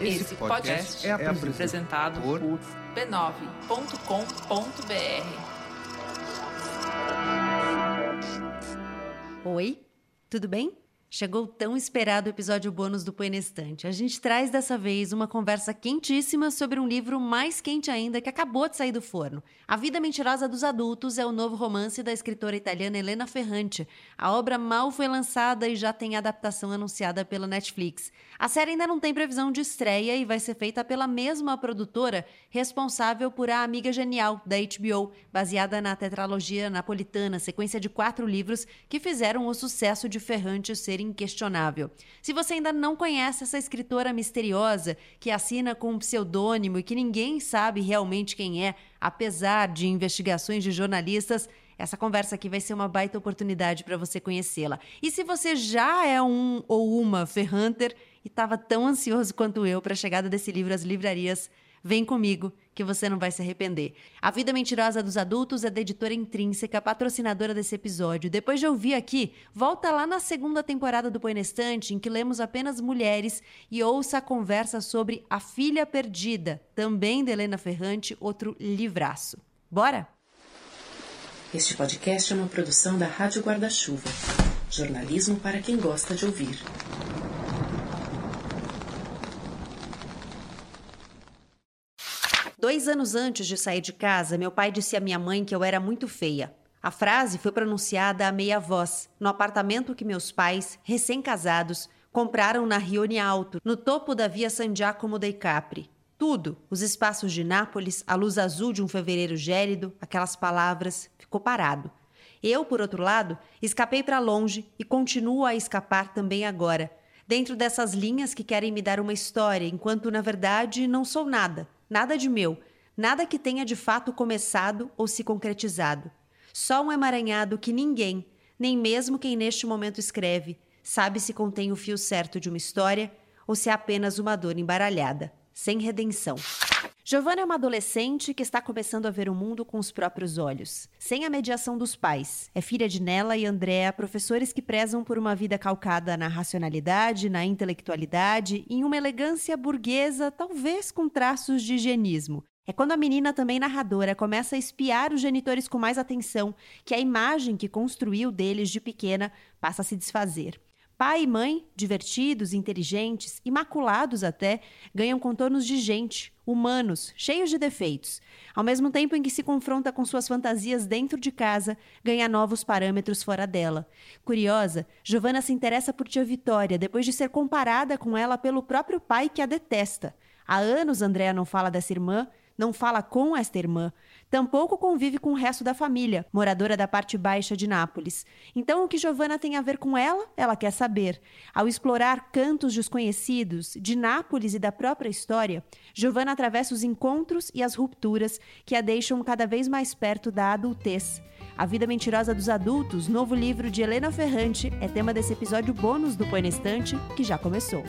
Esse podcast é apresentado por b9.com.br. Oi, tudo bem? Chegou o tão esperado episódio bônus do Põe Estante. A gente traz dessa vez uma conversa quentíssima sobre um livro mais quente ainda que acabou de sair do forno. A Vida Mentirosa dos Adultos é o novo romance da escritora italiana Helena Ferrante. A obra mal foi lançada e já tem adaptação anunciada pela Netflix. A série ainda não tem previsão de estreia e vai ser feita pela mesma produtora responsável por A Amiga Genial, da HBO, baseada na tetralogia napolitana, sequência de quatro livros que fizeram o sucesso de Ferrante ser ser inquestionável. Se você ainda não conhece essa escritora misteriosa que assina com um pseudônimo e que ninguém sabe realmente quem é, apesar de investigações de jornalistas, essa conversa aqui vai ser uma baita oportunidade para você conhecê-la. E se você já é um ou uma Ferrunter e estava tão ansioso quanto eu para a chegada desse livro às livrarias, Vem comigo, que você não vai se arrepender. A Vida Mentirosa dos Adultos é da editora Intrínseca, patrocinadora desse episódio. Depois de ouvir aqui, volta lá na segunda temporada do Põe em que lemos apenas mulheres, e ouça a conversa sobre A Filha Perdida, também de Helena Ferrante, outro livraço. Bora? Este podcast é uma produção da Rádio Guarda-Chuva. Jornalismo para quem gosta de ouvir. Dois anos antes de sair de casa, meu pai disse à minha mãe que eu era muito feia. A frase foi pronunciada a meia voz, no apartamento que meus pais, recém-casados, compraram na Rione Alto, no topo da via San Giacomo dei Capri. Tudo, os espaços de Nápoles, a luz azul de um fevereiro gélido, aquelas palavras, ficou parado. Eu, por outro lado, escapei para longe e continuo a escapar também agora, dentro dessas linhas que querem me dar uma história, enquanto na verdade não sou nada nada de meu, nada que tenha de fato começado ou se concretizado. Só um emaranhado que ninguém, nem mesmo quem neste momento escreve, sabe se contém o fio certo de uma história ou se é apenas uma dor embaralhada, sem redenção. Giovanna é uma adolescente que está começando a ver o mundo com os próprios olhos, sem a mediação dos pais. É filha de Nela e Andréa, professores que prezam por uma vida calcada na racionalidade, na intelectualidade e em uma elegância burguesa, talvez com traços de higienismo. É quando a menina, também narradora, começa a espiar os genitores com mais atenção que a imagem que construiu deles de pequena passa a se desfazer. Pai e mãe, divertidos, inteligentes, imaculados até, ganham contornos de gente, humanos, cheios de defeitos. Ao mesmo tempo em que se confronta com suas fantasias dentro de casa, ganha novos parâmetros fora dela. Curiosa, Giovanna se interessa por tia Vitória depois de ser comparada com ela pelo próprio pai que a detesta. Há anos Andréa não fala dessa irmã, não fala com esta irmã, tampouco convive com o resto da família, moradora da parte baixa de Nápoles. Então, o que Giovanna tem a ver com ela, ela quer saber. Ao explorar cantos desconhecidos de Nápoles e da própria história, Giovanna atravessa os encontros e as rupturas que a deixam cada vez mais perto da adultez. A Vida Mentirosa dos Adultos, novo livro de Helena Ferrante, é tema desse episódio bônus do Põe Estante, que já começou.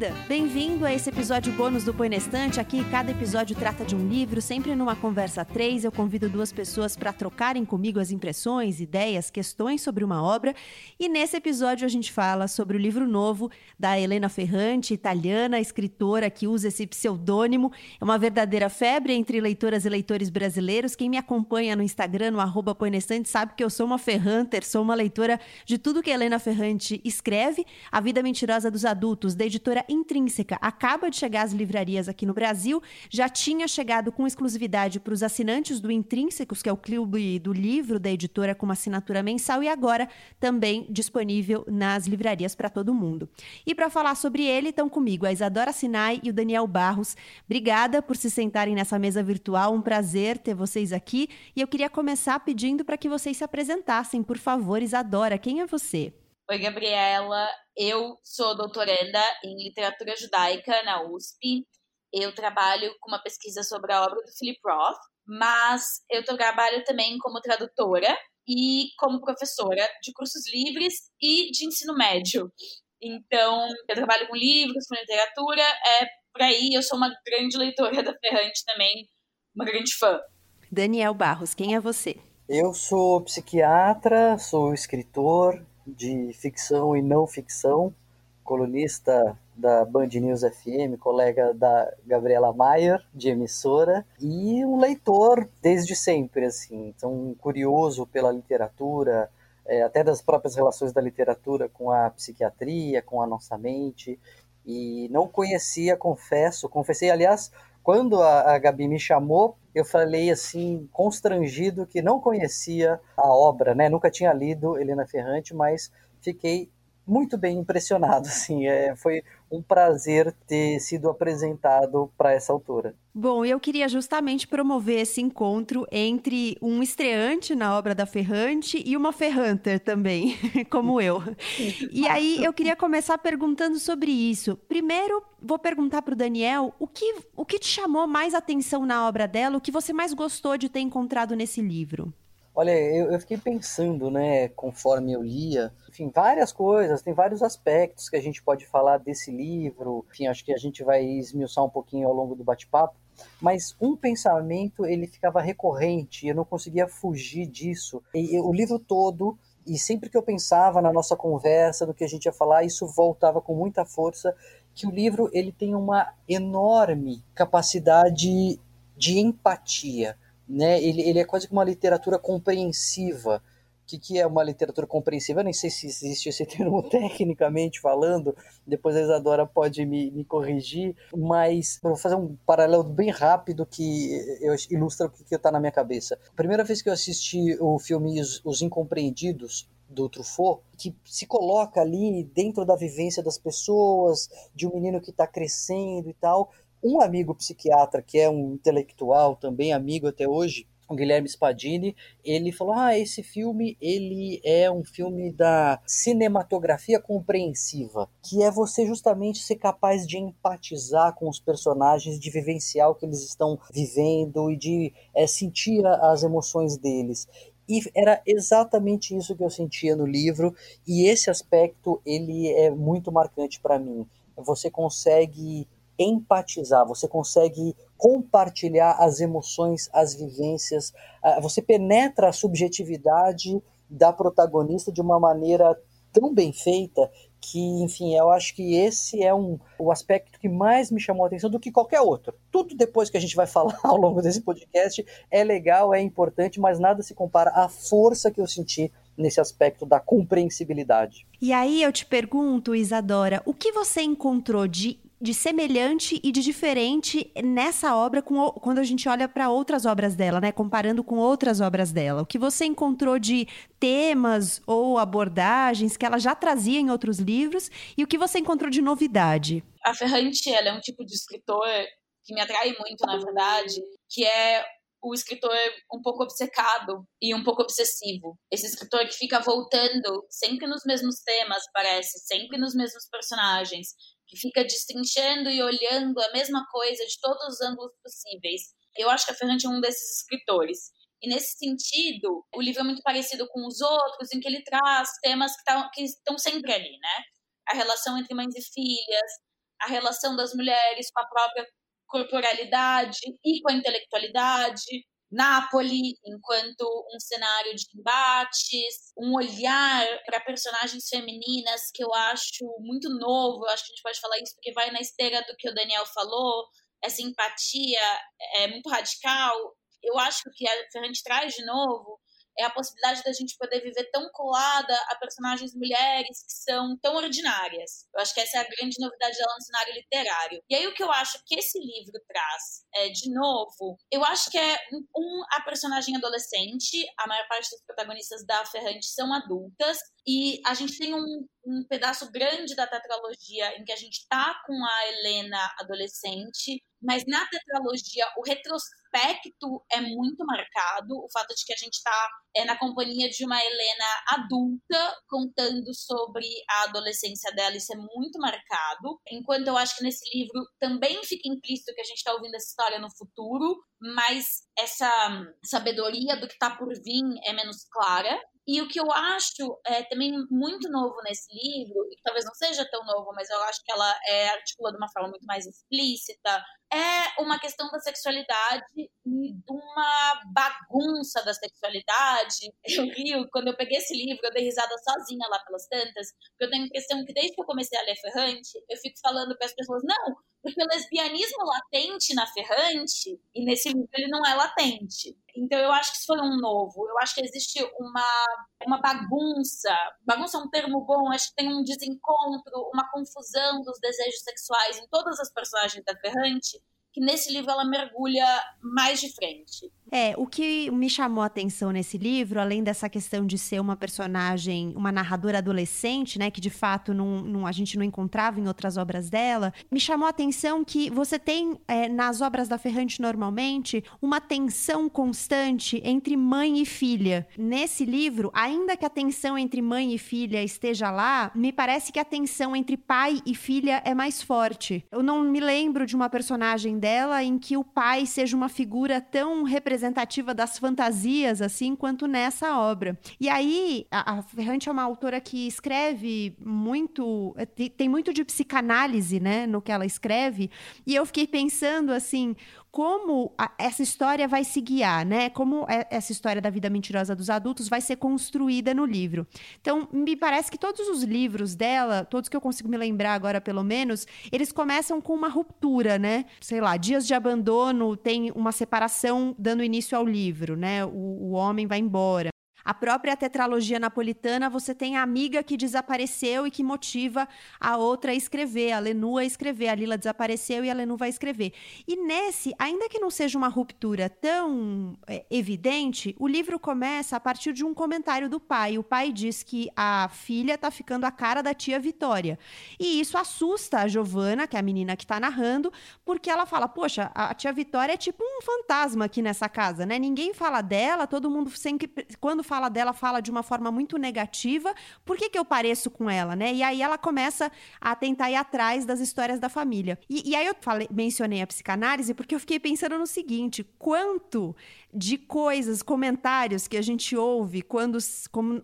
Bem-vinda, bem-vindo a esse episódio bônus do Põe Estante. Aqui cada episódio trata de um livro, sempre numa conversa três. Eu convido duas pessoas para trocarem comigo as impressões, ideias, questões sobre uma obra. E nesse episódio a gente fala sobre o livro novo da Helena Ferrante, italiana, escritora que usa esse pseudônimo. É uma verdadeira febre entre leitoras e leitores brasileiros. Quem me acompanha no Instagram, no arroba Põe Estante, sabe que eu sou uma Ferranter, sou uma leitora de tudo que Helena Ferrante escreve. A Vida Mentirosa dos Adultos, da editora Intrínseca acaba de chegar às livrarias aqui no Brasil, já tinha chegado com exclusividade para os assinantes do Intrínsecos, que é o clube do livro da editora com uma assinatura mensal, e agora também disponível nas livrarias para todo mundo. E para falar sobre ele, estão comigo a Isadora Sinai e o Daniel Barros. Obrigada por se sentarem nessa mesa virtual, um prazer ter vocês aqui. E eu queria começar pedindo para que vocês se apresentassem, por favor. Isadora, quem é você? Oi, Gabriela. Eu sou doutoranda em literatura judaica na USP. Eu trabalho com uma pesquisa sobre a obra do Philip Roth, mas eu trabalho também como tradutora e como professora de cursos livres e de ensino médio. Então, eu trabalho com livros, com literatura, é por aí. Eu sou uma grande leitora da Ferrante também, uma grande fã. Daniel Barros, quem é você? Eu sou psiquiatra, sou escritor de ficção e não ficção, colunista da Band News FM, colega da Gabriela Maier, de emissora, e um leitor desde sempre, assim, então curioso pela literatura, é, até das próprias relações da literatura com a psiquiatria, com a nossa mente, e não conhecia, confesso, confessei, aliás, quando a, a Gabi me chamou, eu falei assim, constrangido, que não conhecia a obra, né? Nunca tinha lido Helena Ferrante, mas fiquei muito bem impressionado, assim, é, foi um prazer ter sido apresentado para essa autora. Bom, eu queria justamente promover esse encontro entre um estreante na obra da Ferrante e uma Ferranter também, como eu. E aí eu queria começar perguntando sobre isso. Primeiro, vou perguntar para o Daniel o que, o que te chamou mais atenção na obra dela, o que você mais gostou de ter encontrado nesse livro? Olha, eu, eu, fiquei pensando, né, conforme eu lia, enfim, várias coisas, tem vários aspectos que a gente pode falar desse livro, enfim, acho que a gente vai esmiuçar um pouquinho ao longo do bate-papo, mas um pensamento, ele ficava recorrente, eu não conseguia fugir disso, e, e, o livro todo, e sempre que eu pensava na nossa conversa, do que a gente ia falar, isso voltava com muita força, que o livro, ele tem uma enorme capacidade de empatia, né? Ele, ele é quase que uma literatura compreensiva. O que, que é uma literatura compreensiva? Eu nem sei se existe esse termo tecnicamente falando, depois a Isadora pode me, me corrigir, mas vou fazer um paralelo bem rápido que eu, ilustra o que está na minha cabeça. A primeira vez que eu assisti o filme Os, Os Incompreendidos, do Truffaut, que se coloca ali dentro da vivência das pessoas, de um menino que está crescendo e tal, um amigo psiquiatra, que é um intelectual, também amigo até hoje, o Guilherme Spadini, ele falou: "Ah, esse filme, ele é um filme da cinematografia compreensiva, que é você justamente ser capaz de empatizar com os personagens, de vivenciar o que eles estão vivendo e de é, sentir as emoções deles. E era exatamente isso que eu sentia no livro, e esse aspecto ele é muito marcante para mim. Você consegue empatizar, você consegue compartilhar as emoções, as vivências, você penetra a subjetividade da protagonista de uma maneira tão bem feita que, enfim, eu acho que esse é um, o aspecto que mais me chamou a atenção do que qualquer outro. Tudo depois que a gente vai falar ao longo desse podcast é legal, é importante, mas nada se compara à força que eu senti nesse aspecto da compreensibilidade. E aí eu te pergunto, Isadora, o que você encontrou de de semelhante e de diferente nessa obra com, quando a gente olha para outras obras dela, né? Comparando com outras obras dela. O que você encontrou de temas ou abordagens que ela já trazia em outros livros e o que você encontrou de novidade? A Ferrante, ela é um tipo de escritor que me atrai muito, na verdade, que é o escritor um pouco obcecado e um pouco obsessivo. Esse escritor que fica voltando sempre nos mesmos temas, parece, sempre nos mesmos personagens, que fica destrinchando e olhando a mesma coisa de todos os ângulos possíveis. Eu acho que a Fernanda é um desses escritores. E nesse sentido, o livro é muito parecido com os outros, em que ele traz temas que, tá, que estão sempre ali, né? A relação entre mães e filhas, a relação das mulheres com a própria corporalidade e com a intelectualidade, Nápoles enquanto um cenário de embates, um olhar para personagens femininas que eu acho muito novo. Eu acho que a gente pode falar isso porque vai na esteira do que o Daniel falou. Essa empatia é muito radical. Eu acho que a Ferrante traz de novo é a possibilidade da gente poder viver tão colada a personagens mulheres que são tão ordinárias. Eu acho que essa é a grande novidade dela no cenário literário. E aí o que eu acho que esse livro traz, é, de novo, eu acho que é um, a personagem adolescente, a maior parte dos protagonistas da Ferrante são adultas, e a gente tem um, um pedaço grande da tetralogia em que a gente tá com a Helena adolescente, mas na tetralogia o retrospecto é muito marcado, o fato de que a gente está é, na companhia de uma Helena adulta contando sobre a adolescência dela, isso é muito marcado. Enquanto eu acho que nesse livro também fica implícito que a gente está ouvindo essa história no futuro, mas essa sabedoria do que está por vir é menos clara. E o que eu acho é, também muito novo nesse livro, e talvez não seja tão novo, mas eu acho que ela é articula de uma forma muito mais explícita, é uma questão da sexualidade e de uma bagunça da sexualidade. Eu rio, quando eu peguei esse livro, eu dei risada sozinha lá pelas tantas, porque eu tenho a impressão que desde que eu comecei a ler Ferrante, eu fico falando para as pessoas, não, porque o lesbianismo latente na Ferrante, e nesse livro ele não é latente. Então eu acho que isso foi um novo. Eu acho que existe uma, uma bagunça. Bagunça é um termo bom, acho que tem um desencontro, uma confusão dos desejos sexuais em todas as personagens da Ferrante, que nesse livro ela mergulha mais de frente. É, o que me chamou a atenção nesse livro, além dessa questão de ser uma personagem, uma narradora adolescente, né, que de fato não, não, a gente não encontrava em outras obras dela, me chamou a atenção que você tem é, nas obras da Ferrante normalmente uma tensão constante entre mãe e filha. Nesse livro, ainda que a tensão entre mãe e filha esteja lá, me parece que a tensão entre pai e filha é mais forte. Eu não me lembro de uma personagem dela em que o pai seja uma figura tão representativa das fantasias, assim, quanto nessa obra. E aí, a, a Ferrante é uma autora que escreve muito, eh, tem muito de psicanálise, né, no que ela escreve, e eu fiquei pensando, assim, como a, essa história vai se guiar, né? Como é, essa história da vida mentirosa dos adultos vai ser construída no livro. Então, me parece que todos os livros dela, todos que eu consigo me lembrar agora, pelo menos, eles começam com uma ruptura, né? Sei lá, Dias de Abandono tem uma separação dando início ao livro, né? O, o homem vai embora. A própria tetralogia napolitana, você tem a amiga que desapareceu e que motiva a outra a escrever, a Lenu a escrever. A Lila desapareceu e a Lenu vai escrever. E nesse, ainda que não seja uma ruptura tão é, evidente, o livro começa a partir de um comentário do pai. O pai diz que a filha está ficando a cara da tia Vitória. E isso assusta a Giovana, que é a menina que está narrando, porque ela fala: Poxa, a tia Vitória é tipo um fantasma aqui nessa casa, né? Ninguém fala dela, todo mundo sempre. Quando fala dela, fala de uma forma muito negativa. Por que, que eu pareço com ela, né? E aí ela começa a tentar ir atrás das histórias da família. E, e aí eu falei, mencionei a psicanálise porque eu fiquei pensando no seguinte: quanto de coisas, comentários que a gente ouve quando,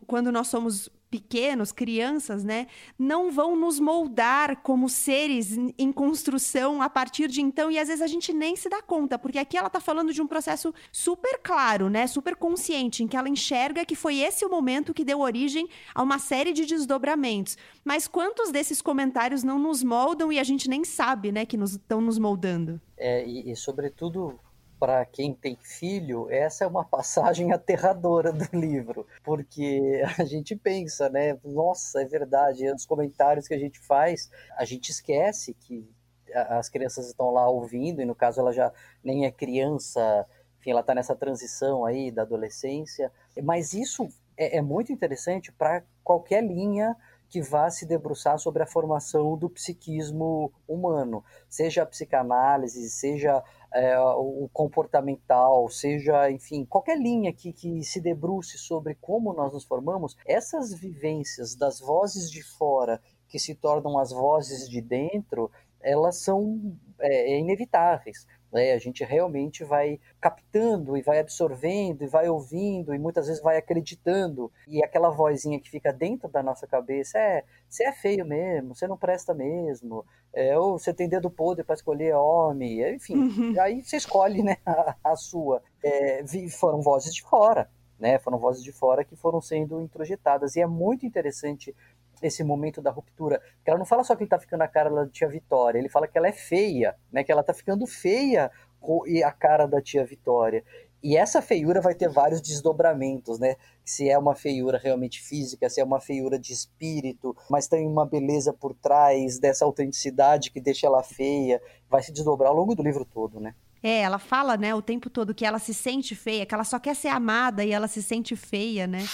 quando nós somos pequenos, crianças, né, não vão nos moldar como seres em construção a partir de então, e às vezes a gente nem se dá conta, porque aqui ela está falando de um processo super claro, né, super consciente, em que ela enxerga que foi esse o momento que deu origem a uma série de desdobramentos. Mas quantos desses comentários não nos moldam e a gente nem sabe, né, que estão nos, nos moldando? É, e, e sobretudo para quem tem filho, essa é uma passagem aterradora do livro, porque a gente pensa, né? Nossa, é verdade. Os comentários que a gente faz, a gente esquece que as crianças estão lá ouvindo, e no caso ela já nem é criança, enfim, ela está nessa transição aí da adolescência. Mas isso é, é muito interessante para qualquer linha que vá se debruçar sobre a formação do psiquismo humano, seja a psicanálise, seja é, o comportamental, seja, enfim, qualquer linha que, que se debruce sobre como nós nos formamos, essas vivências das vozes de fora que se tornam as vozes de dentro, elas são é, inevitáveis. Né? A gente realmente vai captando e vai absorvendo e vai ouvindo e muitas vezes vai acreditando. E aquela vozinha que fica dentro da nossa cabeça é: você é feio mesmo, você não presta mesmo, é, ou você tem dedo podre para escolher homem, enfim. Uhum. Aí você escolhe né, a, a sua. É, foram vozes de fora. Né, foram vozes de fora que foram sendo introjetadas. E é muito interessante esse momento da ruptura. Porque ela não fala só que ele tá ficando a cara da tia Vitória, ele fala que ela é feia, né? Que ela tá ficando feia e a cara da tia Vitória. E essa feiura vai ter vários desdobramentos, né? Se é uma feiura realmente física, se é uma feiura de espírito, mas tem uma beleza por trás dessa autenticidade que deixa ela feia, vai se desdobrar ao longo do livro todo, né? É, ela fala, né, o tempo todo que ela se sente feia, que ela só quer ser amada e ela se sente feia, né?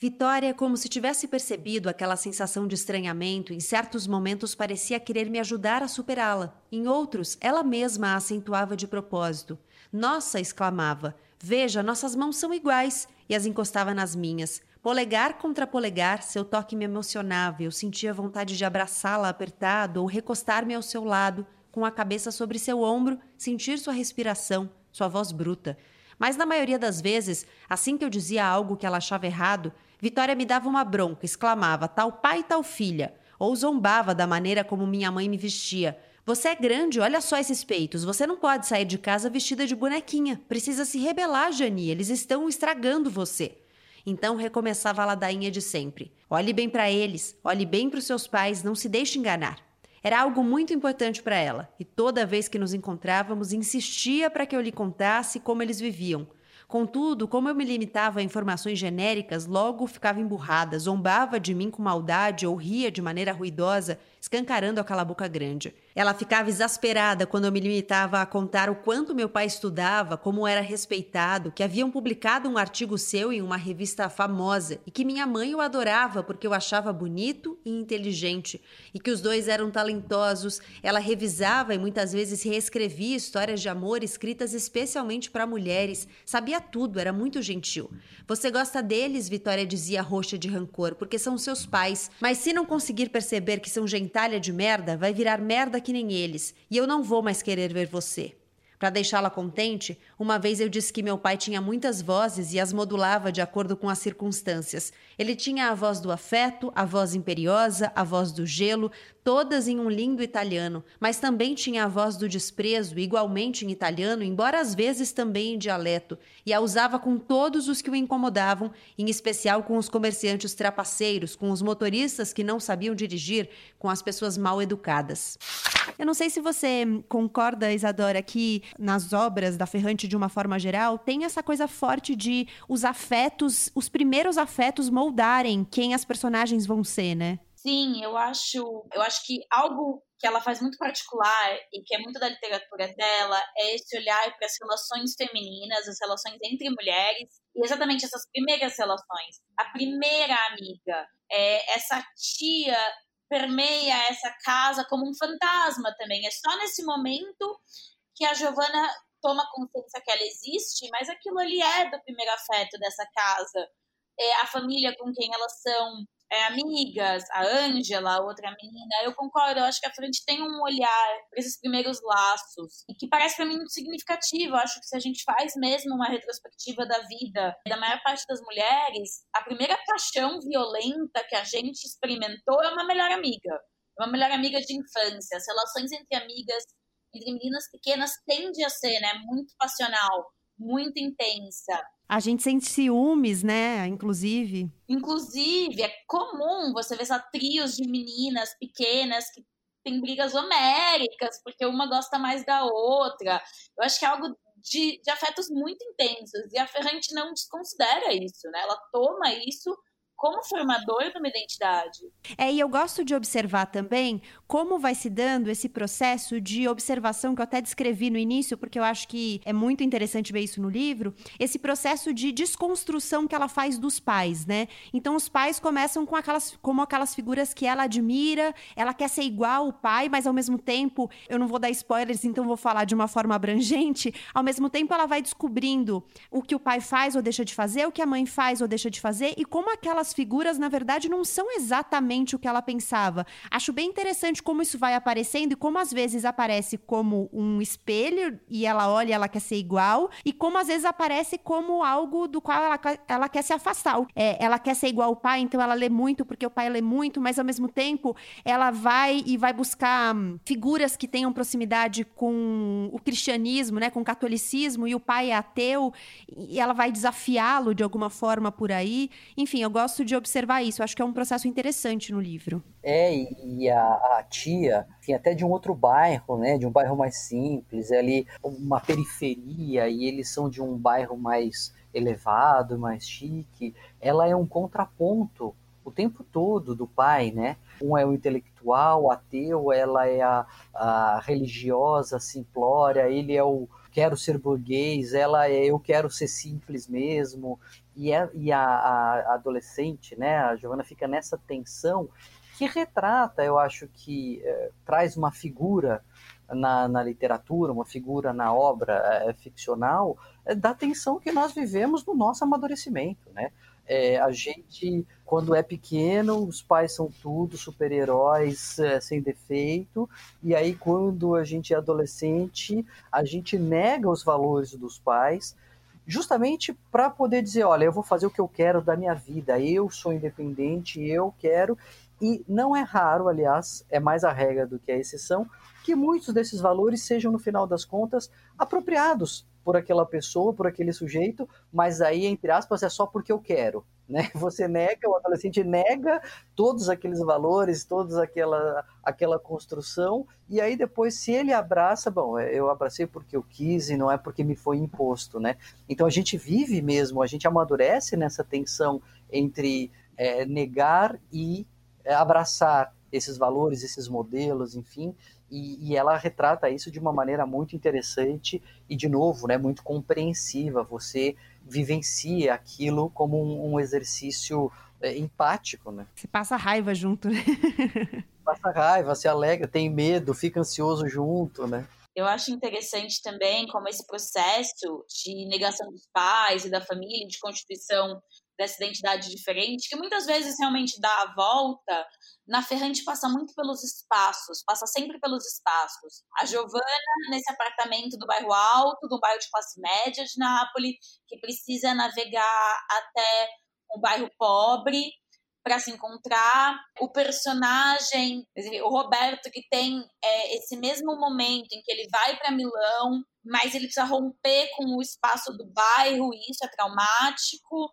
Vitória, como se tivesse percebido aquela sensação de estranhamento, em certos momentos parecia querer me ajudar a superá-la. Em outros, ela mesma a acentuava de propósito. Nossa, exclamava, veja, nossas mãos são iguais, e as encostava nas minhas. Polegar contra polegar, seu toque me emocionava, eu sentia vontade de abraçá-la apertado ou recostar-me ao seu lado com a cabeça sobre seu ombro, sentir sua respiração, sua voz bruta. Mas na maioria das vezes, assim que eu dizia algo que ela achava errado, Vitória me dava uma bronca, exclamava tal pai, tal filha, ou zombava da maneira como minha mãe me vestia. Você é grande, olha só esses peitos. Você não pode sair de casa vestida de bonequinha. Precisa se rebelar, Jani. Eles estão estragando você. Então recomeçava a ladainha de sempre. Olhe bem para eles, olhe bem para os seus pais, não se deixe enganar. Era algo muito importante para ela, e toda vez que nos encontrávamos, insistia para que eu lhe contasse como eles viviam. Contudo, como eu me limitava a informações genéricas, logo ficava emburrada, zombava de mim com maldade ou ria de maneira ruidosa, escancarando aquela boca grande. Ela ficava exasperada quando eu me limitava a contar o quanto meu pai estudava, como era respeitado, que haviam publicado um artigo seu em uma revista famosa e que minha mãe o adorava porque o achava bonito e inteligente, e que os dois eram talentosos. Ela revisava e muitas vezes reescrevia histórias de amor escritas especialmente para mulheres. Sabia tudo, era muito gentil. Você gosta deles, Vitória dizia roxa de rancor, porque são seus pais, mas se não conseguir perceber que são gentalha de merda, vai virar merda que nem eles, e eu não vou mais querer ver você. Para deixá-la contente, uma vez eu disse que meu pai tinha muitas vozes e as modulava de acordo com as circunstâncias. Ele tinha a voz do afeto, a voz imperiosa, a voz do gelo, todas em um lindo italiano, mas também tinha a voz do desprezo, igualmente em italiano, embora às vezes também em dialeto, e a usava com todos os que o incomodavam, em especial com os comerciantes trapaceiros, com os motoristas que não sabiam dirigir, com as pessoas mal educadas. Eu não sei se você concorda, Isadora, que nas obras da Ferrante, de uma forma geral, tem essa coisa forte de os afetos, os primeiros afetos moldarem quem as personagens vão ser, né? Sim, eu acho, eu acho que algo que ela faz muito particular e que é muito da literatura dela é esse olhar para as relações femininas, as relações entre mulheres e exatamente essas primeiras relações. A primeira amiga, é essa tia permeia essa casa como um fantasma também. É só nesse momento que a Giovanna toma consciência que ela existe, mas aquilo ali é do primeiro afeto dessa casa. É a família com quem elas são é, amigas, a Ângela, outra menina. Eu concordo, eu acho que a frente tem um olhar para esses primeiros laços e que parece para mim muito significativo. Eu acho que se a gente faz mesmo uma retrospectiva da vida da maior parte das mulheres, a primeira paixão violenta que a gente experimentou é uma melhor amiga. É uma melhor amiga de infância. As relações entre amigas, entre meninas pequenas, tende a ser né, muito passional, muito intensa. A gente sente ciúmes, né? Inclusive. Inclusive, é comum você ver essa trios de meninas pequenas que tem brigas homéricas, porque uma gosta mais da outra. Eu acho que é algo de, de afetos muito intensos. E a Ferrante não desconsidera isso, né? Ela toma isso como formador de uma identidade. É, e eu gosto de observar também como vai se dando esse processo de observação que eu até descrevi no início, porque eu acho que é muito interessante ver isso no livro, esse processo de desconstrução que ela faz dos pais, né? Então os pais começam com aquelas como aquelas figuras que ela admira, ela quer ser igual ao pai, mas ao mesmo tempo, eu não vou dar spoilers, então vou falar de uma forma abrangente, ao mesmo tempo ela vai descobrindo o que o pai faz ou deixa de fazer, o que a mãe faz ou deixa de fazer e como aquelas figuras, na verdade, não são exatamente o que ela pensava. Acho bem interessante como isso vai aparecendo e como às vezes aparece como um espelho e ela olha e ela quer ser igual, e como às vezes aparece como algo do qual ela, ela quer se afastar. É, ela quer ser igual ao pai, então ela lê muito porque o pai lê muito, mas ao mesmo tempo ela vai e vai buscar hum, figuras que tenham proximidade com o cristianismo, né, com o catolicismo, e o pai é ateu, e ela vai desafiá-lo de alguma forma por aí. Enfim, eu gosto de observar isso. Eu acho que é um processo interessante no livro. É, e a, a tia, enfim, até de um outro bairro, né? De um bairro mais simples, é ali uma periferia, e eles são de um bairro mais elevado, mais chique. Ela é um contraponto o tempo todo do pai, né? Um é o intelectual, ateu, ela é a, a religiosa, simplória, ele é o quero ser burguês, ela é eu quero ser simples mesmo, e, é, e a, a, adolescente, né, a Giovanna fica nessa tensão que retrata, eu acho que é, traz uma figura na, na, literatura, uma figura na obra é, ficcional, é, da tensão que nós vivemos no nosso amadurecimento, né? É, a gente, quando é pequeno, os pais são tudo super-heróis é, sem defeito, e aí quando a gente é adolescente, a gente nega os valores dos pais, justamente para poder dizer, olha, eu vou fazer o que eu quero da minha vida, eu sou independente, eu quero, e não é raro, aliás, é mais a regra do que a exceção, que muitos desses valores sejam, no final das contas, apropriados por aquela pessoa, por aquele sujeito, mas aí, entre aspas, é só porque eu quero. Né? Você nega, o adolescente nega todos aqueles valores, toda aquela, aquela construção, e aí depois, se ele abraça, bom, é, eu abracei porque eu quis e não é porque me foi imposto. Né? Então a gente vive mesmo, a gente amadurece nessa tensão entre é, negar e abraçar esses valores, esses modelos, enfim, e, e, ela retrata isso de uma maneira muito interessante e, de novo, né, muito compreensiva. Você vivencia aquilo como um, um exercício é, empático. Né? Você passa raiva junto, né? passa raiva, se alegra, tem medo, fica ansioso junto, né? Eu acho interessante também como esse processo de negação dos pais e da família, de constituição dessa identidade diferente, que muitas vezes realmente dá a volta, na Ferrante passa muito pelos espaços, passa sempre pelos espaços. A Giovana, nesse apartamento do bairro alto, do bairro de classe média de Nápoles, que precisa navegar até um bairro pobre para se encontrar. O personagem, o Roberto, que tem é, esse mesmo momento em que ele vai para Milão, mas ele precisa romper com o espaço do bairro, e isso é traumático.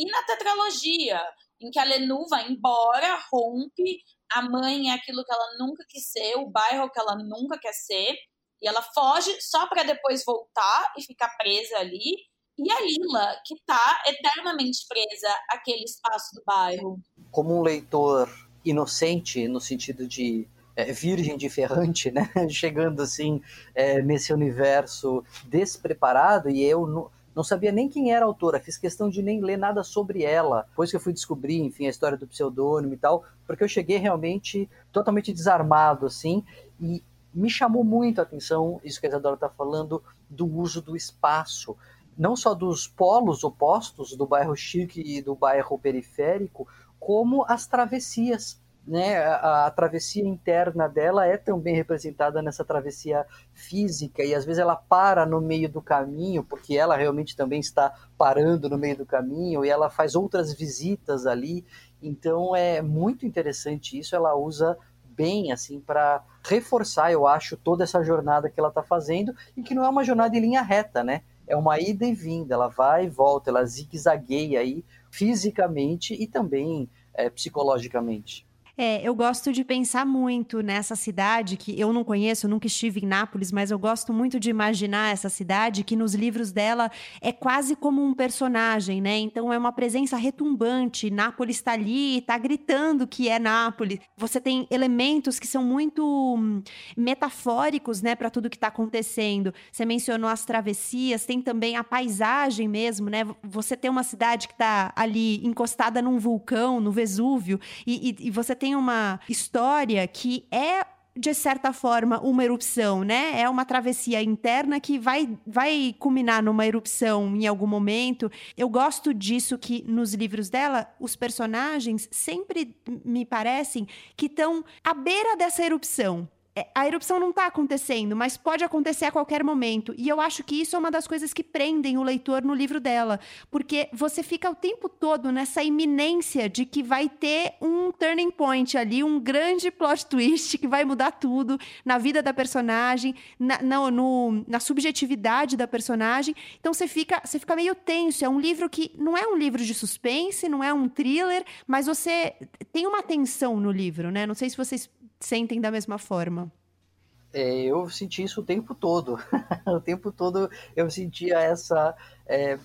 E na tetralogia, em que a Lenu vai embora, rompe, a mãe é aquilo que ela nunca quis ser, o bairro que ela nunca quer ser, e ela foge só para depois voltar e ficar presa ali. E a Lila, que está eternamente presa àquele espaço do bairro. Como um leitor inocente, no sentido de é, virgem de ferrante, né? Chegando assim é, nesse universo despreparado, e eu não sabia nem quem era a autora, fiz questão de nem ler nada sobre ela. Depois que eu fui descobrir, enfim, a história do pseudônimo e tal, porque eu cheguei realmente totalmente desarmado, assim, e me chamou muito a atenção, isso que a Isadora está falando, do uso do espaço. Não só dos polos opostos, do bairro chique e do bairro periférico, como as travessias né, a, a, travessia interna dela é também representada nessa travessia física e às vezes ela para no meio do caminho porque ela realmente também está parando no meio do caminho e ela faz outras visitas ali. Então é muito interessante isso ela usa bem assim para reforçar eu acho toda essa jornada que ela está fazendo e que não é uma jornada em linha reta né? É uma ida e vinda ela vai e volta ela zigue-zagueia aí fisicamente e também é, psicologicamente é, eu gosto de pensar muito nessa cidade que eu não conheço, nunca estive em Nápoles, mas eu gosto muito de imaginar essa cidade que nos livros dela é quase como um personagem, né? Então é uma presença retumbante. Nápoles está ali, está gritando que é Nápoles. Você tem elementos que são muito hum, metafóricos, né, para tudo que está acontecendo. Você mencionou as travessias, tem também a paisagem mesmo, né? Você tem uma cidade que está ali encostada num vulcão, no Vesúvio, e, e, e você tem tem uma história que é de certa forma, uma erupção, né? É uma travessia interna que vai, vai culminar numa erupção em algum momento. Eu gosto disso que nos livros dela, os personagens sempre me parecem que estão à beira dessa erupção. É, a erupção não está acontecendo, mas pode acontecer a qualquer momento. E eu acho que isso é uma das coisas que prendem o leitor no livro dela, porque você fica o tempo todo nessa iminência de que vai ter um turning point ali, um grande plot twist que vai mudar tudo na vida da personagem, na, na, no, na subjetividade da personagem. Então você fica, você fica meio tenso. É um livro que não é um livro de suspense, não é um thriller, mas você tem uma tensão no livro, né? Não sei se vocês sentem da mesma forma? É, eu senti isso o tempo todo. o tempo todo eu sentia essa. É,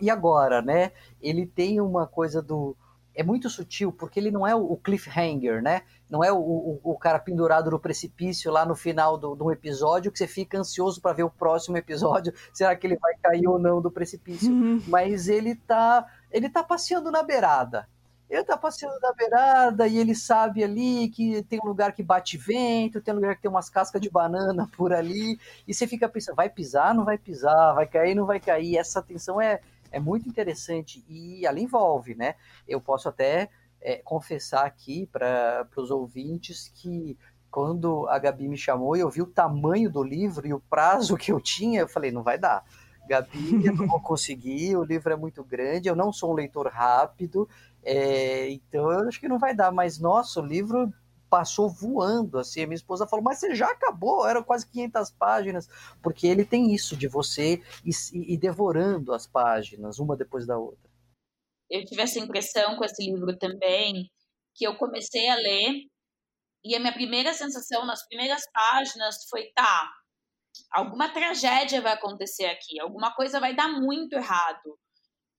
e agora, né? Ele tem uma coisa do. É muito sutil, porque ele não é o cliffhanger, né? Não é o, o, o cara pendurado no precipício lá no final do, do episódio que você fica ansioso para ver o próximo episódio. Será que ele vai cair ou não do precipício? Uhum. Mas ele tá, ele tá passeando na beirada ele tá passeando na beirada e ele sabe ali que tem um lugar que bate vento, tem um lugar que tem umas cascas de banana por ali, e você fica pensando, vai pisar, não vai pisar, vai cair, não vai cair. Essa tensão é, é muito interessante e ela envolve, né? Eu posso até é, confessar aqui para os ouvintes que quando a Gabi me chamou e eu vi o tamanho do livro e o prazo que eu tinha, eu falei, não vai dar Gabi, eu não vou conseguir, o livro é muito grande, eu não sou um leitor rápido, é, então eu acho que não vai dar, mas nossa, o livro passou voando, assim, a minha esposa falou, mas você já acabou, eram quase 500 páginas, porque ele tem isso de você ir devorando as páginas, uma depois da outra. Eu tive essa impressão com esse livro também, que eu comecei a ler, e a minha primeira sensação nas primeiras páginas foi, tá, alguma tragédia vai acontecer aqui, alguma coisa vai dar muito errado.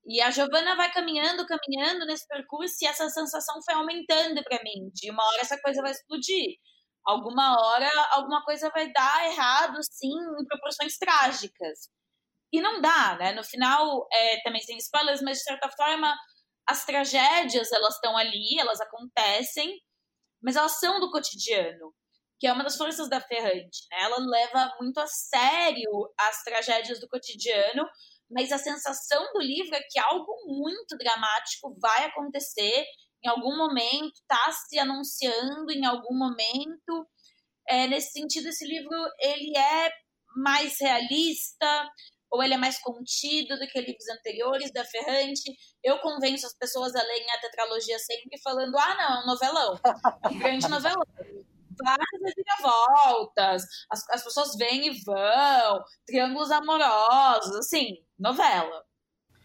E a Giovana vai caminhando, caminhando nesse percurso e essa sensação foi aumentando para mim. De uma hora essa coisa vai explodir. Alguma hora alguma coisa vai dar errado, sim, em proporções trágicas. E não dá, né? No final, é, também sem spoilers, mas de certa forma, as tragédias, elas estão ali, elas acontecem, mas elas são do cotidiano, que é uma das forças da Ferrante, né? Ela leva muito a sério as tragédias do cotidiano, mas a sensação do livro é que algo muito dramático vai acontecer em algum momento, está se anunciando em algum momento. É, nesse sentido, esse livro ele é mais realista ou ele é mais contido do que livros anteriores da Ferrante. Eu convenço as pessoas a lerem a tetralogia sempre falando: ah, não, é um novelão, um grande novelão várias reviravoltas, as, as pessoas vêm e vão, triângulos amorosos, assim, novela.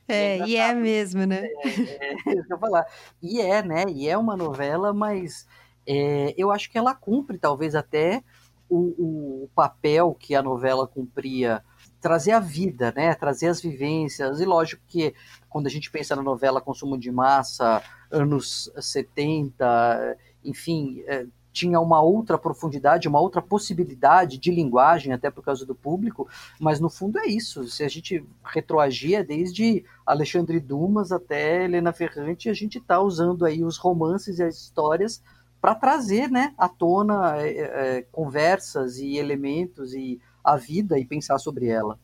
É, e é mesmo, né? É, é, é eu falar. E é, né? E é uma novela, mas é, eu acho que ela cumpre talvez até o, o, papel que a novela cumpria, trazer a vida, né? Trazer as vivências. E lógico que quando a gente pensa na novela consumo de massa, anos 70, enfim, é, tinha uma outra profundidade, uma outra possibilidade de linguagem, até por causa do público, mas no fundo é isso. Se a gente retroagia desde Alexandre Dumas até Helena Ferrante, a gente está usando aí os romances e as histórias para trazer né, à tona é, é, conversas e elementos e a vida e pensar sobre ela.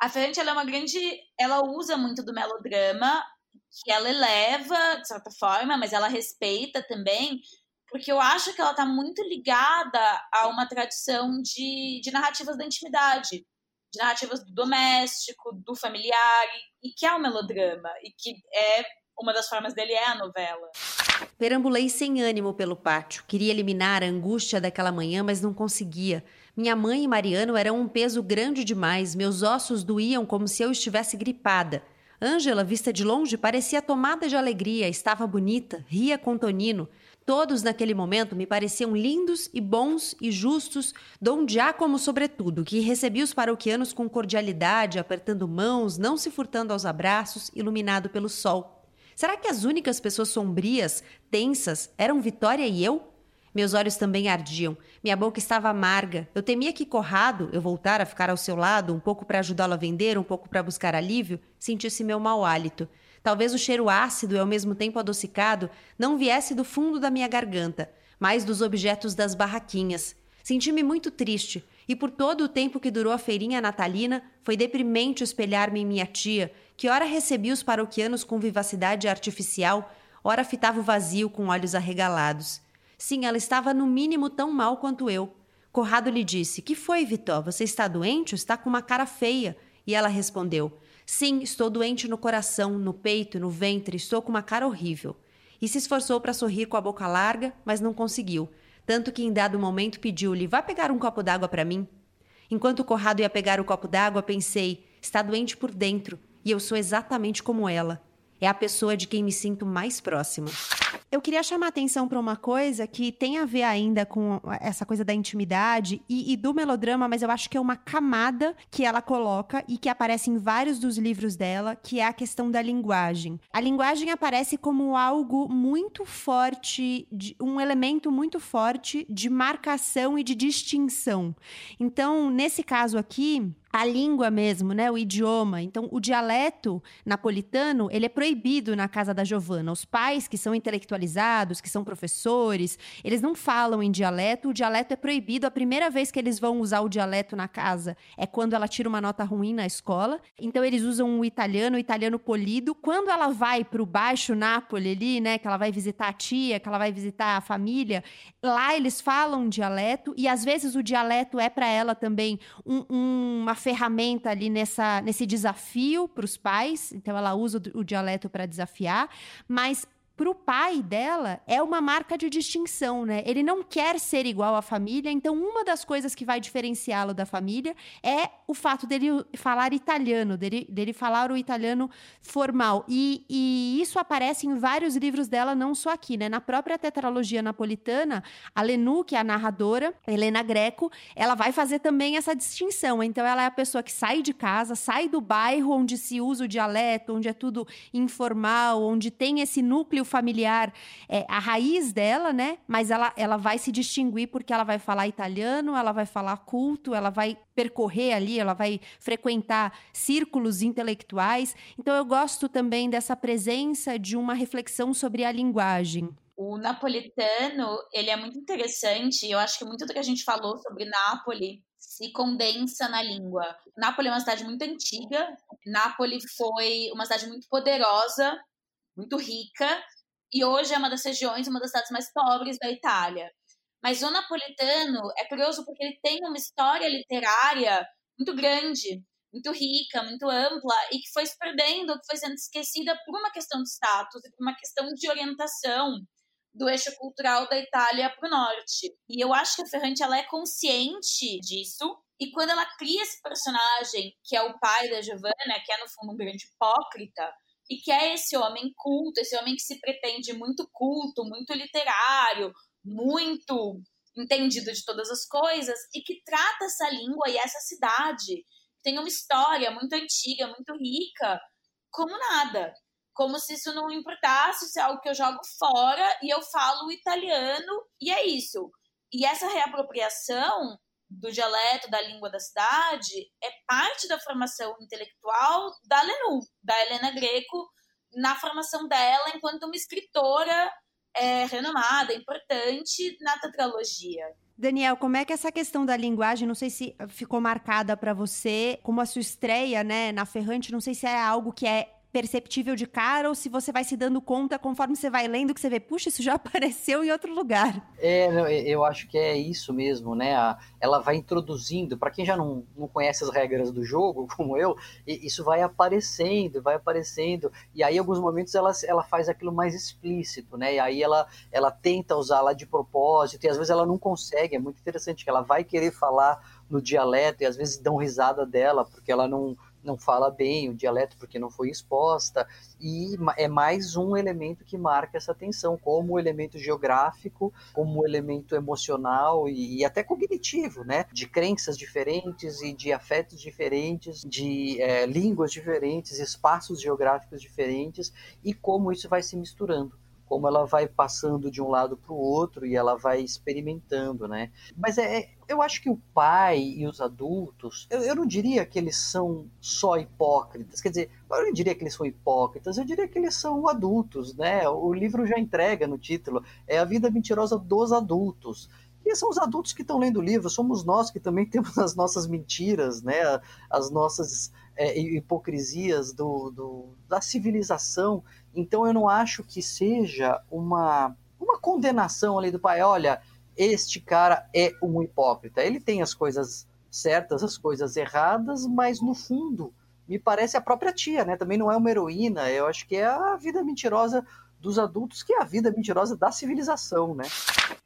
A Ferrante ela é uma grande. Ela usa muito do melodrama, que ela eleva, de certa forma, mas ela respeita também porque eu acho que ela está muito ligada a uma tradição de, de narrativas da intimidade, de narrativas do doméstico, do familiar, e, e que é o melodrama, e que é uma das formas dele é a novela. Perambulei sem ânimo pelo pátio. Queria eliminar a angústia daquela manhã, mas não conseguia. Minha mãe e Mariano eram um peso grande demais, meus ossos doíam como se eu estivesse gripada. Ângela, vista de longe, parecia tomada de alegria, estava bonita, ria com Tonino. Todos naquele momento me pareciam lindos e bons e justos, Dom Giacomo sobretudo, que recebia os paroquianos com cordialidade, apertando mãos, não se furtando aos abraços, iluminado pelo sol. Será que as únicas pessoas sombrias, tensas, eram Vitória e eu? Meus olhos também ardiam, minha boca estava amarga. Eu temia que Corrado, eu voltar a ficar ao seu lado, um pouco para ajudá-lo a vender, um pouco para buscar alívio, sentisse meu mau hálito. Talvez o cheiro ácido e ao mesmo tempo adocicado não viesse do fundo da minha garganta, mas dos objetos das barraquinhas. Senti-me muito triste, e por todo o tempo que durou a feirinha natalina, foi deprimente espelhar-me em minha tia, que ora recebia os paroquianos com vivacidade artificial, ora fitava o vazio com olhos arregalados. Sim, ela estava no mínimo tão mal quanto eu. Corrado lhe disse: Que foi, Vitó? Você está doente está com uma cara feia? E ela respondeu: Sim, estou doente no coração, no peito, no ventre, estou com uma cara horrível. E se esforçou para sorrir com a boca larga, mas não conseguiu, tanto que em dado momento pediu-lhe: Vá pegar um copo d'água para mim. Enquanto o Corrado ia pegar o copo d'água, pensei: Está doente por dentro, e eu sou exatamente como ela. É a pessoa de quem me sinto mais próxima. Eu queria chamar atenção para uma coisa que tem a ver ainda com essa coisa da intimidade e, e, do melodrama, mas eu acho que é uma camada que ela coloca e que aparece em vários dos livros dela, que é a questão da linguagem. A linguagem aparece como algo muito forte, de, um elemento muito forte de marcação e de distinção. Então, nesse caso aqui, a língua mesmo, né, o idioma. Então, o dialeto napolitano, ele é proibido na casa da Giovana. Os pais que são intelectualizados, que são professores, eles não falam em dialeto, o dialeto é proibido. A primeira vez que eles vão usar o dialeto na casa é quando ela tira uma nota ruim na escola. Então, eles usam o italiano, o italiano polido. Quando ela vai para o Baixo Nápoles ali, né, que ela vai visitar a tia, que ela vai visitar a família, lá eles falam dialeto e às vezes o dialeto é para ela também um, um, uma ferramenta ali nessa, nesse desafio para os pais, então ela usa o, o dialeto para desafiar, mas para o pai dela é uma marca de distinção, né? Ele não quer ser igual à família, então uma das coisas que vai diferenciá-lo da família é o fato dele falar italiano, dele, dele falar o italiano formal. E, e, isso aparece em vários livros dela, não só aqui, né? Na própria tetralogia napolitana, a Lenu, que é a narradora, Helena Greco, ela vai fazer também essa distinção. Então, ela é a pessoa que sai de casa, sai do bairro onde se usa o dialeto, onde é tudo informal, onde tem esse núcleo familiar é a raiz dela, né? Mas ela, ela vai se distinguir porque ela vai falar italiano, ela vai falar culto, ela vai percorrer ali, ela vai frequentar círculos intelectuais. Então eu gosto também dessa presença de uma reflexão sobre a linguagem. O napolitano, ele é muito interessante. Eu acho que muito do que a gente falou sobre Nápoles se condensa na língua. Nápoles é uma cidade muito antiga. Nápoles foi uma cidade muito poderosa, muito rica, e hoje é uma das regiões, uma das cidades mais pobres da Itália. Mas o napolitano é curioso porque ele tem uma história literária muito grande, muito rica, muito ampla e que foi se perdendo, que foi sendo esquecida por uma questão de status e por uma questão de orientação do eixo cultural da Itália para o norte. E eu acho que a Ferrante ela é consciente disso. E quando ela cria esse personagem, que é o pai da Giovanna, que é no fundo um grande hipócrita, e que é esse homem culto, esse homem que se pretende muito culto, muito literário, muito entendido de todas as coisas e que trata essa língua e essa cidade que tem uma história muito antiga, muito rica, como nada. Como se isso não importasse, se é algo que eu jogo fora e eu falo italiano e é isso. E essa reapropriação do dialeto, da língua da cidade, é parte da formação intelectual da Lenu, da Helena Greco, na formação dela enquanto uma escritora é, renomada, importante na tetralogia. Daniel, como é que essa questão da linguagem, não sei se ficou marcada para você, como a sua estreia, né, na Ferrante, não sei se é algo que é perceptível de cara ou se você vai se dando conta conforme você vai lendo que você vê, puxa, isso já apareceu em outro lugar. É, eu acho que é isso mesmo, né? Ela vai introduzindo, para quem já não, não conhece as regras do jogo, como eu, isso vai aparecendo, vai aparecendo, e aí em alguns momentos ela, ela faz aquilo mais explícito, né? E aí ela, ela tenta usar lá de propósito, e às vezes ela não consegue, é muito interessante que ela vai querer falar no dialeto, e às vezes dão risada dela, porque ela não não fala bem o dialeto porque não foi exposta, e é mais um elemento que marca essa tensão, como elemento geográfico, como elemento emocional e, e até cognitivo, né? De crenças diferentes e de afetos diferentes, de é, línguas diferentes, espaços geográficos diferentes, e como isso vai se misturando como ela vai passando de um lado para o outro e ela vai experimentando, né? Mas é, é, eu acho que o pai e os adultos, eu, eu, não diria que eles são só hipócritas, quer dizer, eu não diria que eles são hipócritas, eu diria que eles são adultos, né? O livro já entrega no título, é a vida mentirosa dos adultos. E são os adultos que estão lendo o livro, somos nós que também temos as nossas mentiras, né? As nossas é, hipocrisias do, do, da civilização então eu não acho que seja uma, uma condenação ali do pai, olha, este cara é um hipócrita. Ele tem as coisas certas, as coisas erradas, mas no fundo me parece a própria tia, né? Também não é uma heroína, eu acho que é a vida mentirosa dos adultos, que é a vida mentirosa da civilização, né?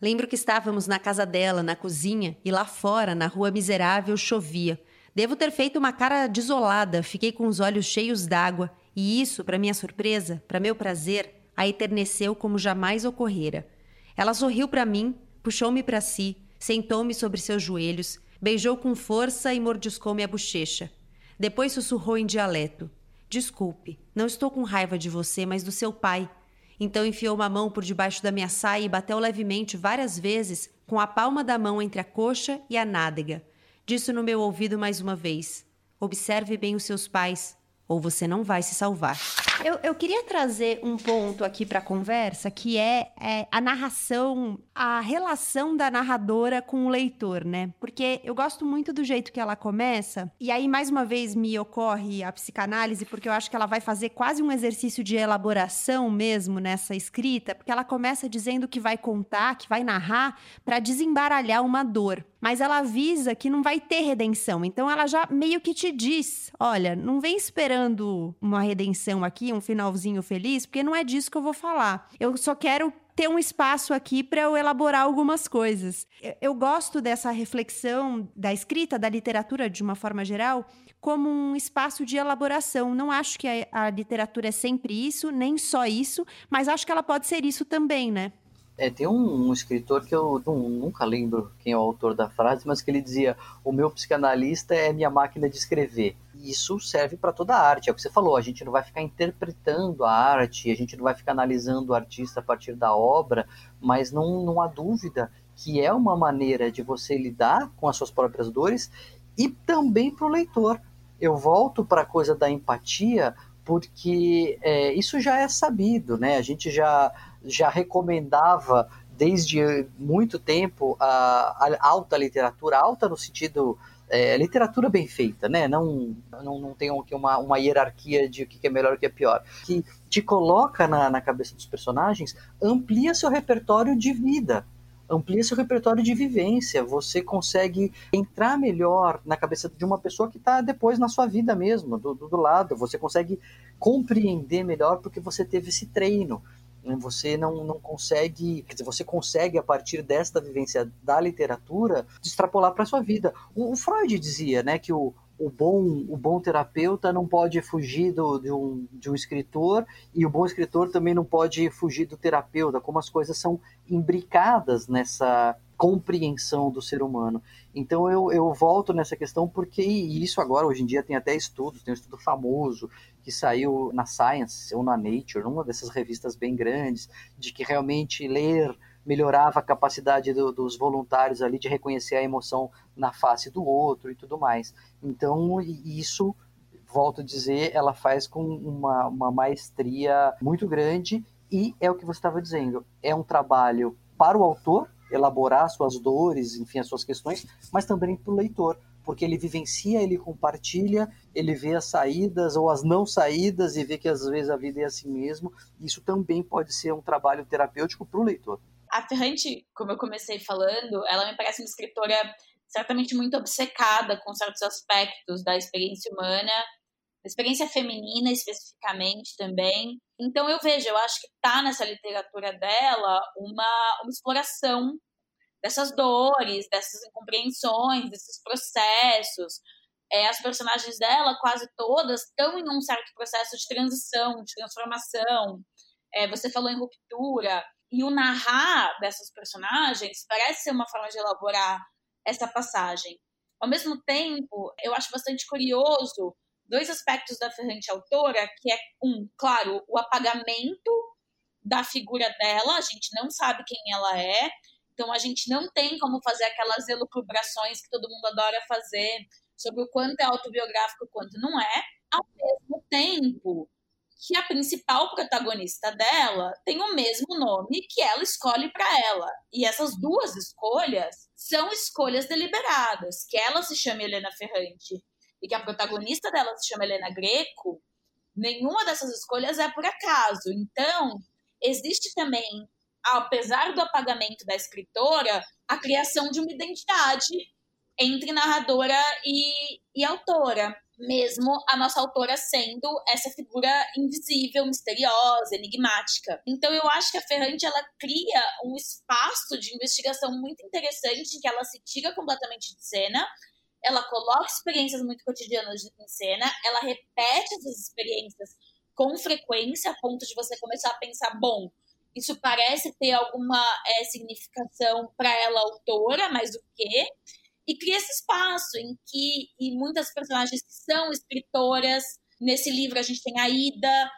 Lembro que estávamos na casa dela, na cozinha, e lá fora, na rua miserável, chovia. Devo ter feito uma cara desolada, fiquei com os olhos cheios d'água e isso, para minha surpresa, para meu prazer, a eterneceu como jamais ocorrera. Ela sorriu para mim, puxou-me para si, sentou-me sobre seus joelhos, beijou com força e mordiscou-me a bochecha. Depois sussurrou em dialeto: Desculpe, não estou com raiva de você, mas do seu pai. Então enfiou uma mão por debaixo da minha saia e bateu levemente várias vezes com a palma da mão entre a coxa e a nádega. Disse no meu ouvido mais uma vez: Observe bem os seus pais. Ou você não vai se salvar. Eu, eu queria trazer um ponto aqui para a conversa, que é, é, a narração, a relação da narradora com o leitor, né? Porque eu gosto muito do jeito que ela começa, e aí mais uma vez me ocorre a psicanálise, porque eu acho que ela vai fazer quase um exercício de elaboração mesmo nessa escrita, porque ela começa dizendo que vai contar, que vai narrar para desembaralhar uma dor mas ela avisa que não vai ter redenção. Então ela já meio que te diz: olha, não vem esperando uma redenção aqui, um finalzinho feliz, porque não é disso que eu vou falar. Eu só quero ter um espaço aqui para eu elaborar algumas coisas. Eu gosto dessa reflexão da escrita, da literatura de uma forma geral, como um espaço de elaboração. Não acho que a, a literatura é sempre isso, nem só isso, mas acho que ela pode ser isso também, né? É, tem um, um, escritor que eu não, nunca lembro quem é o autor da frase, mas que ele dizia: O meu psicanalista é minha máquina de escrever. E isso serve para toda a arte. É o que você falou: a gente não vai ficar interpretando a arte, a gente não vai ficar analisando o artista a partir da obra, mas não, não há dúvida que é uma maneira de você lidar com as suas próprias dores e também para o leitor. Eu volto para a coisa da empatia, porque é, isso já é sabido, né? A gente já já recomendava desde muito tempo a, a alta literatura, alta no sentido é, literatura bem feita, né? Não, não, não tem uma, uma hierarquia de o que é melhor e o que é pior. Que te coloca na, na cabeça dos personagens, amplia seu repertório de vida, amplia seu repertório de vivência. Você consegue entrar melhor na cabeça de uma pessoa que está depois na sua vida mesmo, do, do, do lado. Você consegue compreender melhor porque você teve esse treino. Você não, não consegue, quer dizer, você consegue a partir desta vivência da literatura extrapolar para sua vida. O, o, Freud dizia, né, que o, o bom, o bom terapeuta não pode fugir do, de, um, de um escritor e o bom escritor também não pode fugir do terapeuta, como as coisas são imbricadas nessa compreensão do ser humano. Então eu, eu volto nessa questão porque isso agora, hoje em dia, tem até estudos, tem um estudo famoso que saiu na Science ou na Nature, numa dessas revistas bem grandes, de que realmente ler melhorava a capacidade do, dos voluntários ali de reconhecer a emoção na face do outro e tudo mais. Então, isso, volto a dizer, ela faz com uma, uma maestria muito grande e é o que você estava dizendo, é um trabalho para o autor elaborar suas dores, enfim, as suas questões, mas também para o leitor porque ele vivencia, ele compartilha, ele vê as saídas ou as não saídas e vê que às vezes a vida é assim mesmo. Isso também pode ser um trabalho terapêutico para o leitor. A Ferrante, como eu comecei falando, ela me parece uma escritora certamente muito obcecada com certos aspectos da experiência humana, da experiência feminina especificamente também. Então eu vejo, eu acho que está nessa literatura dela uma, uma exploração dessas dores, dessas incompreensões, desses processos. É, as personagens dela, quase todas, estão em um certo processo de transição, de transformação. É, você falou em ruptura. E o narrar dessas personagens parece ser uma forma de elaborar essa passagem. Ao mesmo tempo, eu acho bastante curioso dois aspectos da Ferrante autora, que é, um, claro, o apagamento da figura dela, a gente não sabe quem ela é, então a gente não tem como fazer aquelas elucubrações que todo mundo adora fazer sobre o quanto é autobiográfico e o quanto não é, ao mesmo tempo que a principal protagonista dela tem o mesmo nome que ela escolhe para ela. E essas duas escolhas são escolhas deliberadas, que ela se chama Helena Ferrante e que a protagonista dela se chama Helena Greco, nenhuma dessas escolhas é por acaso. Então, existe também apesar do apagamento da escritora, a criação de uma identidade entre narradora e, e autora, mesmo a nossa autora sendo essa figura invisível, misteriosa, enigmática. Então eu acho que a Ferrante ela cria um espaço de investigação muito interessante em que ela se tira completamente de cena, ela coloca experiências muito cotidianas em cena, ela repete essas experiências com frequência a ponto de você começar a pensar, bom, isso parece ter alguma é, significação para ela, autora, mais do que. E cria esse espaço em que e muitas personagens que são escritoras. Nesse livro a gente tem a Ida,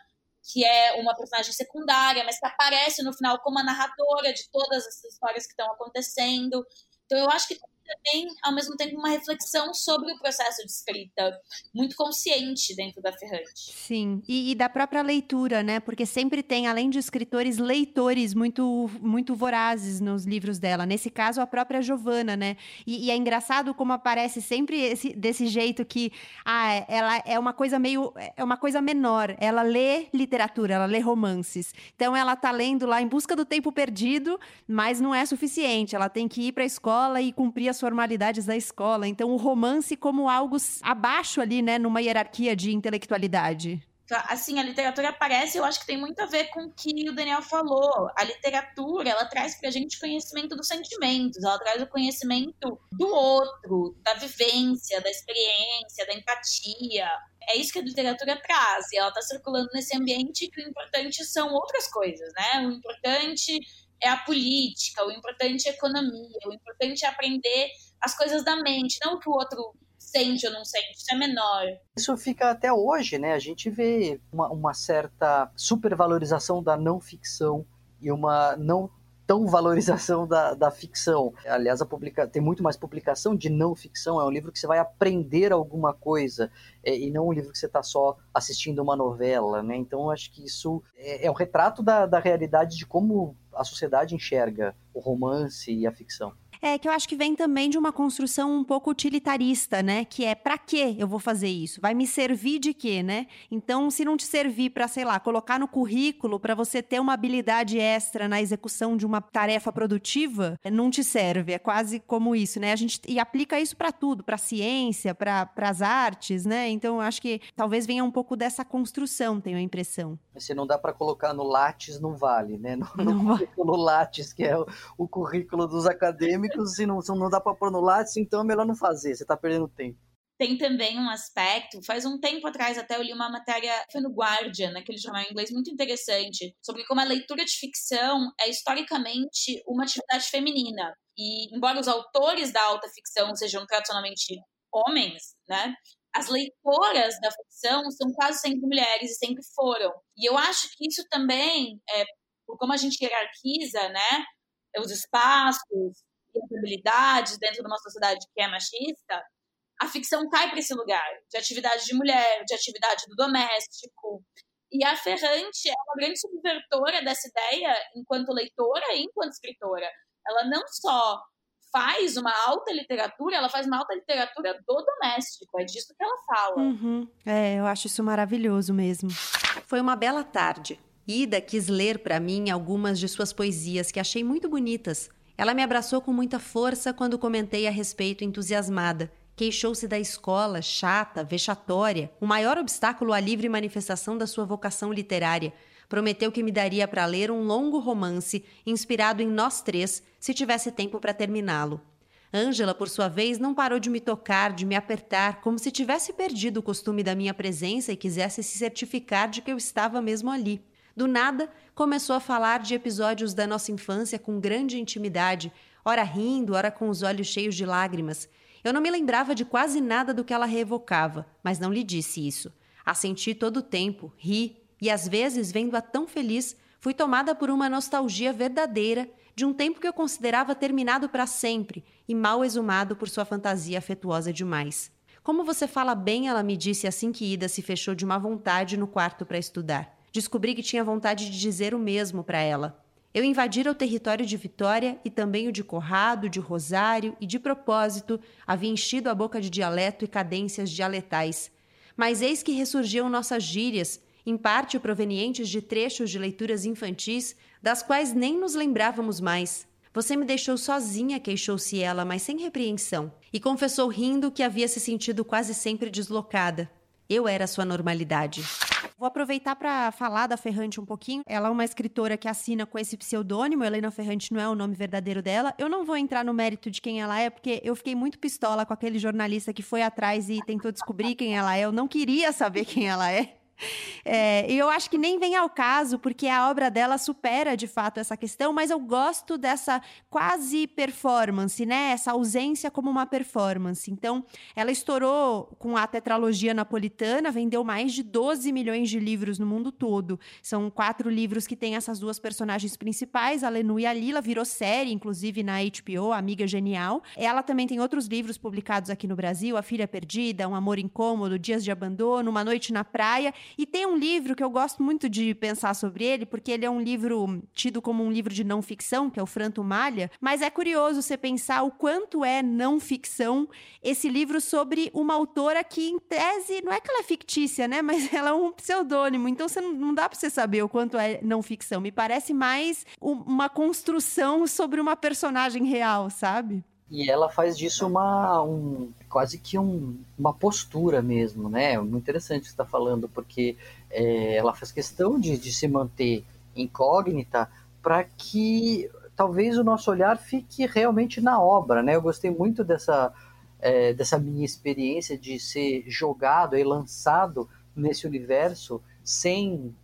que é uma personagem secundária, mas que aparece no final como a narradora de todas essas histórias que estão acontecendo. Então eu acho que também, ao mesmo tempo, uma reflexão sobre o processo de escrita, muito consciente dentro da Ferrante. Sim, e, e, da própria leitura, né? Porque sempre tem, além de escritores, leitores muito, muito vorazes nos livros dela. Nesse caso, a própria Giovanna, né? E, e é engraçado como aparece sempre esse, desse jeito que ah, ela é uma coisa meio. é uma coisa menor. Ela lê literatura, ela lê romances. Então ela tá lendo lá em busca do tempo perdido, mas não é suficiente. Ela tem que ir para a escola e cumprir as formalidades da escola. Então o romance como algo abaixo ali, né, numa hierarquia de intelectualidade assim, a literatura aparece, eu acho que tem muito a ver com o que o Daniel falou. A literatura, ela traz pra gente conhecimento dos sentimentos, ela traz o conhecimento do outro, da vivência, da experiência, da empatia. É isso que a literatura traz, e ela está circulando nesse ambiente que o importante são outras coisas, né? O importante é a política, o importante é a economia, o importante é aprender as coisas da mente, não o que o outro sente ou não sente, isso é menor. Isso fica até hoje, né? A gente vê uma, uma certa supervalorização da não ficção e uma não tão valorização da, da ficção. Aliás, publica... tem muito mais publicação de não ficção. É um livro que você vai aprender alguma coisa é, e não um livro que você está só assistindo uma novela, né? Então, acho que isso é, é um retrato da, da realidade de como a sociedade enxerga o romance e a ficção. É que eu acho que vem também de uma construção um pouco utilitarista, né? Que é para que eu vou fazer isso? Vai me servir de quê, né? Então, se não te servir para, sei lá, colocar no currículo para você ter uma habilidade extra na execução de uma tarefa produtiva, não te serve. É quase como isso, né? A gente e aplica isso para tudo, para ciência, para as artes, né? Então, eu acho que talvez venha um pouco dessa construção, tenho a impressão. Se não dá para colocar no Lattes, não vale, né? No, no não currículo Lattes, que é o, o currículo dos acadêmicos se não, se não dá para pôr no Lattes, então é melhor não fazer, você está perdendo tempo. Tem também um aspecto, faz um tempo atrás até eu li uma matéria, foi no Guardian, aquele jornal inglês muito interessante, sobre como a leitura de ficção é historicamente uma atividade feminina. E embora os autores da alta ficção sejam tradicionalmente homens, né? As leitoras da ficção são quase sempre mulheres e sempre foram. E eu acho que isso também, é, por como a gente hierarquiza, né? Os espaços, habilidades dentro de uma sociedade que é machista, a ficção cai para esse lugar de atividade de mulher, de atividade do doméstico. E a Ferrante é uma grande subvertora dessa ideia enquanto leitora e enquanto escritora. Ela não só faz uma alta literatura, ela faz uma alta literatura do doméstico. É disso que ela fala. Uhum. É, eu acho isso maravilhoso mesmo. Foi uma bela tarde. Ida quis ler para mim algumas de suas poesias que achei muito bonitas. Ela me abraçou com muita força quando comentei a respeito entusiasmada. Queixou-se da escola, chata, vexatória, o maior obstáculo à livre manifestação da sua vocação literária. Prometeu que me daria para ler um longo romance inspirado em nós três, se tivesse tempo para terminá-lo. Ângela, por sua vez, não parou de me tocar, de me apertar, como se tivesse perdido o costume da minha presença e quisesse se certificar de que eu estava mesmo ali. Do nada, começou a falar de episódios da nossa infância com grande intimidade, ora rindo, ora com os olhos cheios de lágrimas. Eu não me lembrava de quase nada do que ela reevocava, mas não lhe disse isso. Assenti todo o tempo, ri, e às vezes, vendo-a tão feliz, fui tomada por uma nostalgia verdadeira de um tempo que eu considerava terminado para sempre e mal exumado por sua fantasia afetuosa demais. Como você fala bem, ela me disse assim que Ida se fechou de má vontade no quarto para estudar. Descobri que tinha vontade de dizer o mesmo para ela. Eu invadira o território de Vitória e também o de Corrado, de Rosário e, de propósito, havia enchido a boca de dialeto e cadências dialetais. Mas eis que ressurgiam nossas gírias, em parte provenientes de trechos de leituras infantis, das quais nem nos lembrávamos mais. Você me deixou sozinha, queixou-se ela, mas sem repreensão, e confessou rindo que havia se sentido quase sempre deslocada. Eu era sua normalidade. Vou aproveitar para falar da Ferrante um pouquinho. Ela é uma escritora que assina com esse pseudônimo. Helena Ferrante não é o nome verdadeiro dela. Eu não vou entrar no mérito de quem ela é, porque eu fiquei muito pistola com aquele jornalista que foi atrás e tentou descobrir quem ela é. Eu não queria saber quem ela é. É, eu acho que nem vem ao caso, porque a obra dela supera de fato essa questão, mas eu gosto dessa quase performance, né? Essa ausência como uma performance. Então, ela estourou com a tetralogia napolitana, vendeu mais de 12 milhões de livros no mundo todo. São quatro livros que têm essas duas personagens principais, a Lenu e a Lila, virou série, inclusive na HBO, Amiga Genial. Ela também tem outros livros publicados aqui no Brasil, A Filha Perdida, Um Amor Incômodo, Dias de Abandono, Uma Noite na Praia. E tem um livro que eu gosto muito de pensar sobre ele, porque ele é um livro tido como um livro de não ficção, que é o Franto Malha, mas é curioso você pensar o quanto é não ficção esse livro sobre uma autora que, em tese, não é que ela é fictícia, né? Mas ela é um pseudônimo, então você não, não dá para você saber o quanto é não ficção. Me parece mais uma construção sobre uma personagem real, sabe? E ela faz disso uma um, quase que um, uma postura mesmo, né? Muito interessante está falando, porque é, ela faz questão de, de se manter incógnita para que talvez o nosso olhar fique realmente na obra, né? Eu gostei muito dessa, é, dessa minha experiência de ser jogado e lançado nesse universo sem,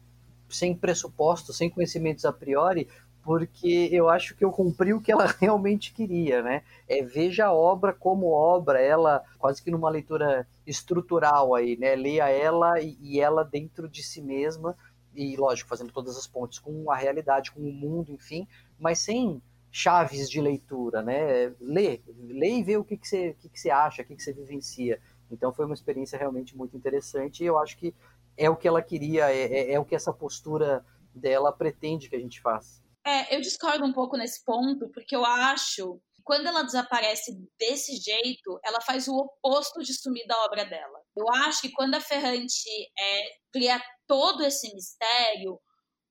sem pressupostos, sem conhecimentos a priori, porque eu acho que eu cumpri o que ela realmente queria, né? É, veja a obra como obra, ela quase que numa leitura estrutural aí, né? Leia ela e, e ela dentro de si mesma e, lógico, fazendo todas as pontes com a realidade, com o mundo, enfim, mas sem chaves de leitura, né? Lê, lê e vê o que, que, você, o que, que você acha, o que, que você vivencia. Então foi uma experiência realmente muito interessante e eu acho que é o que ela queria, é, é, é o que essa postura dela pretende que a gente faça. É, eu discordo um pouco nesse ponto, porque eu acho que quando ela desaparece desse jeito, ela faz o oposto de sumir da obra dela. Eu acho que quando a Ferrante é, cria todo esse mistério,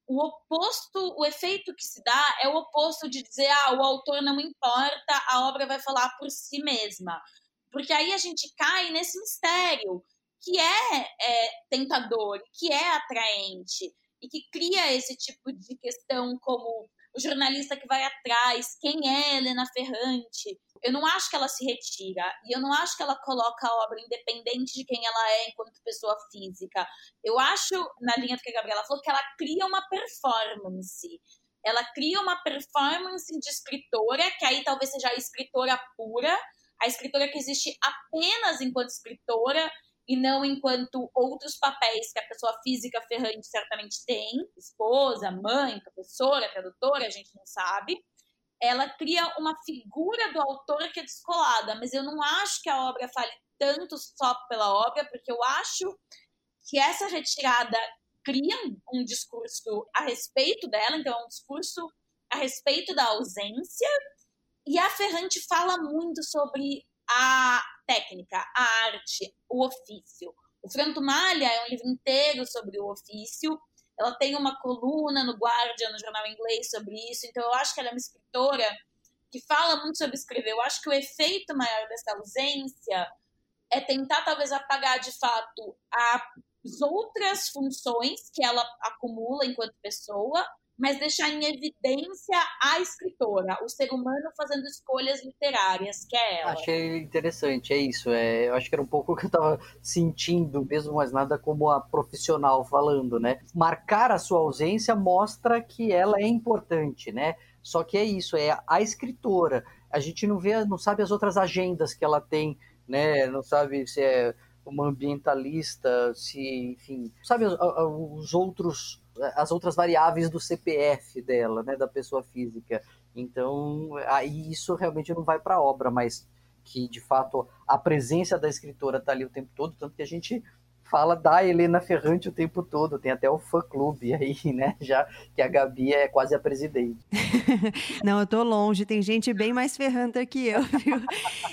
o oposto, o efeito que se dá é o oposto de dizer, ah, o autor não importa, a obra vai falar por si mesma. Porque aí a gente cai nesse mistério que é, é tentador, que é atraente e que cria esse tipo de questão como o jornalista que vai atrás, quem é Helena Ferrante. Eu não acho que ela se retira e eu não acho que ela coloca a obra independente de quem ela é enquanto pessoa física. Eu acho, na linha do que a Gabriela falou, que ela cria uma performance. Ela cria uma performance de escritora, que aí talvez seja a escritora pura, a escritora que existe apenas enquanto escritora, e não enquanto outros papéis que a pessoa física ferrante certamente tem, esposa, mãe, professora, tradutora, a gente não sabe. Ela cria uma figura do autor que é descolada, mas eu não acho que a obra fale tanto só pela obra, porque eu acho que essa retirada cria um discurso a respeito dela, então é um discurso a respeito da ausência, e a Ferrante fala muito sobre a técnica, a arte, o ofício. O Franto Malha é um livro inteiro sobre o ofício. Ela tem uma coluna no Guardian, no jornal inglês, sobre isso. Então, eu acho que ela é uma escritora que fala muito sobre escrever. Eu acho que o efeito maior dessa ausência é tentar, talvez, apagar de fato as outras funções que ela acumula enquanto pessoa mas deixar em evidência a escritora, o ser humano fazendo escolhas literárias, que é ela. Achei interessante, é isso. É, eu acho que era um pouco o que eu estava sentindo, mesmo mais nada como a profissional falando, né? Marcar a sua ausência mostra que ela é importante, né? Só que é isso, é a escritora. A gente não vê, não sabe as outras agendas que ela tem, né? Não sabe se é uma ambientalista, se, enfim, sabe os outros as outras variáveis do CPF dela, né, da pessoa física. Então, aí isso realmente não vai para a obra, mas que de fato a presença da escritora está ali o tempo todo, tanto que a gente fala da Helena Ferrante o tempo todo, tem até o fã-clube aí, né? Já que a Gabi é quase a presidente. Não, eu tô longe, tem gente bem mais ferranta que eu, viu?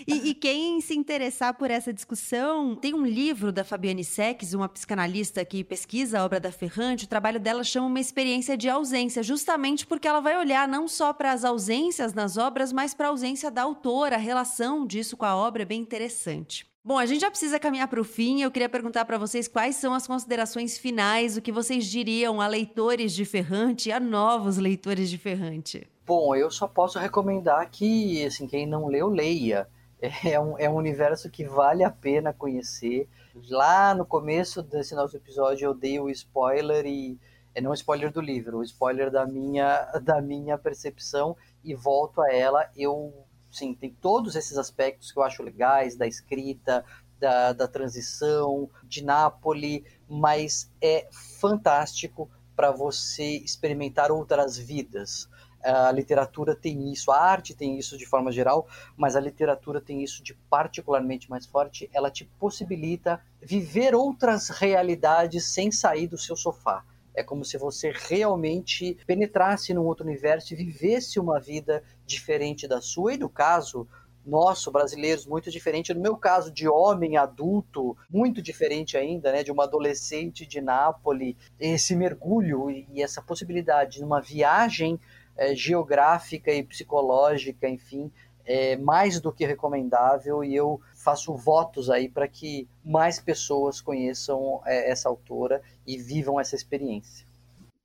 E, e, quem se interessar por essa discussão, tem um livro da Fabiane Sex, uma psicanalista que pesquisa a obra da Ferrante, o trabalho dela chama Uma Experiência de Ausência, justamente porque ela vai olhar não só para as ausências nas obras, mas para a ausência da autora, a relação disso com a obra é bem interessante. Bom, a gente já precisa caminhar para o fim. Eu queria perguntar para vocês quais são as considerações finais, o que vocês diriam a leitores de Ferrante a novos leitores de Ferrante. Bom, eu só posso recomendar que, assim, quem não leu, leia. É um, é um universo que vale a pena conhecer. Lá no começo desse nosso episódio eu dei o spoiler e é não spoiler do livro, o spoiler da minha da minha percepção e volto a ela. Eu sim, tem todos esses aspectos que eu acho legais da escrita, da, da transição, de Nápoles, mas é fantástico para você experimentar outras vidas. A literatura tem isso, a arte tem isso de forma geral, mas a literatura tem isso de particularmente mais forte. Ela te possibilita viver outras realidades sem sair do seu sofá. É como se você realmente penetrasse num outro universo e vivesse uma vida diferente da sua. E no caso nosso, brasileiros, muito diferente. No meu caso, de homem adulto, muito diferente ainda, né? De uma adolescente de Nápoles. Esse mergulho e essa possibilidade de uma viagem é, geográfica e psicológica, enfim, é mais do que recomendável e eu faço votos aí para que mais pessoas conheçam é, essa autora e vivam essa experiência.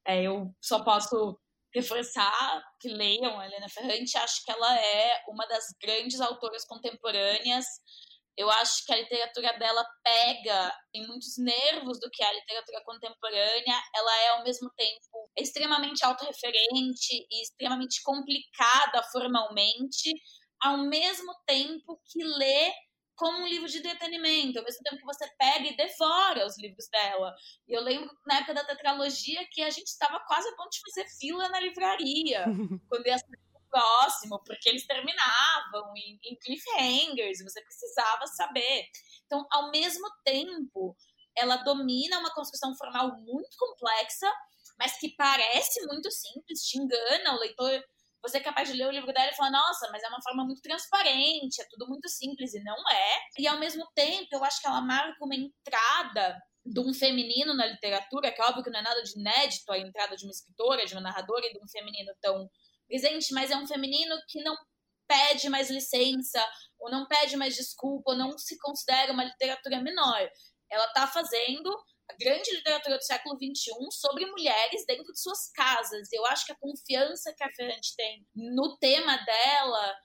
É, eu só posso reforçar que leiam a Helena Ferrante. Acho que ela é uma das grandes autoras contemporâneas. Eu acho que a literatura dela pega em muitos nervos do que é a literatura contemporânea. Ela é, ao mesmo tempo, extremamente autorreferente e extremamente complicada formalmente, ao mesmo tempo que lê como um livro de entretenimento, ao mesmo tempo que você pega e devora os livros dela. E eu lembro, na época da tetralogia, que a gente estava quase a ponto de fazer fila na livraria, quando ia ser próximo, porque eles terminavam em, em cliffhangers, você precisava saber. Então, ao mesmo tempo, ela domina uma construção formal muito complexa, mas que parece muito simples, te engana o leitor você é capaz de ler o livro dela e falar, nossa, mas é uma forma muito transparente, é tudo muito simples, e não é. E ao mesmo tempo, eu acho que ela marca uma entrada de um feminino na literatura, que é óbvio que não é nada de inédito a entrada de uma escritora, de uma narradora e de um feminino tão presente, mas é um feminino que não pede mais licença, ou não pede mais desculpa, ou não se considera uma literatura menor. Ela está fazendo a grande literatura do século XXI sobre mulheres dentro de suas casas. Eu acho que a confiança que a Ferrante tem no tema dela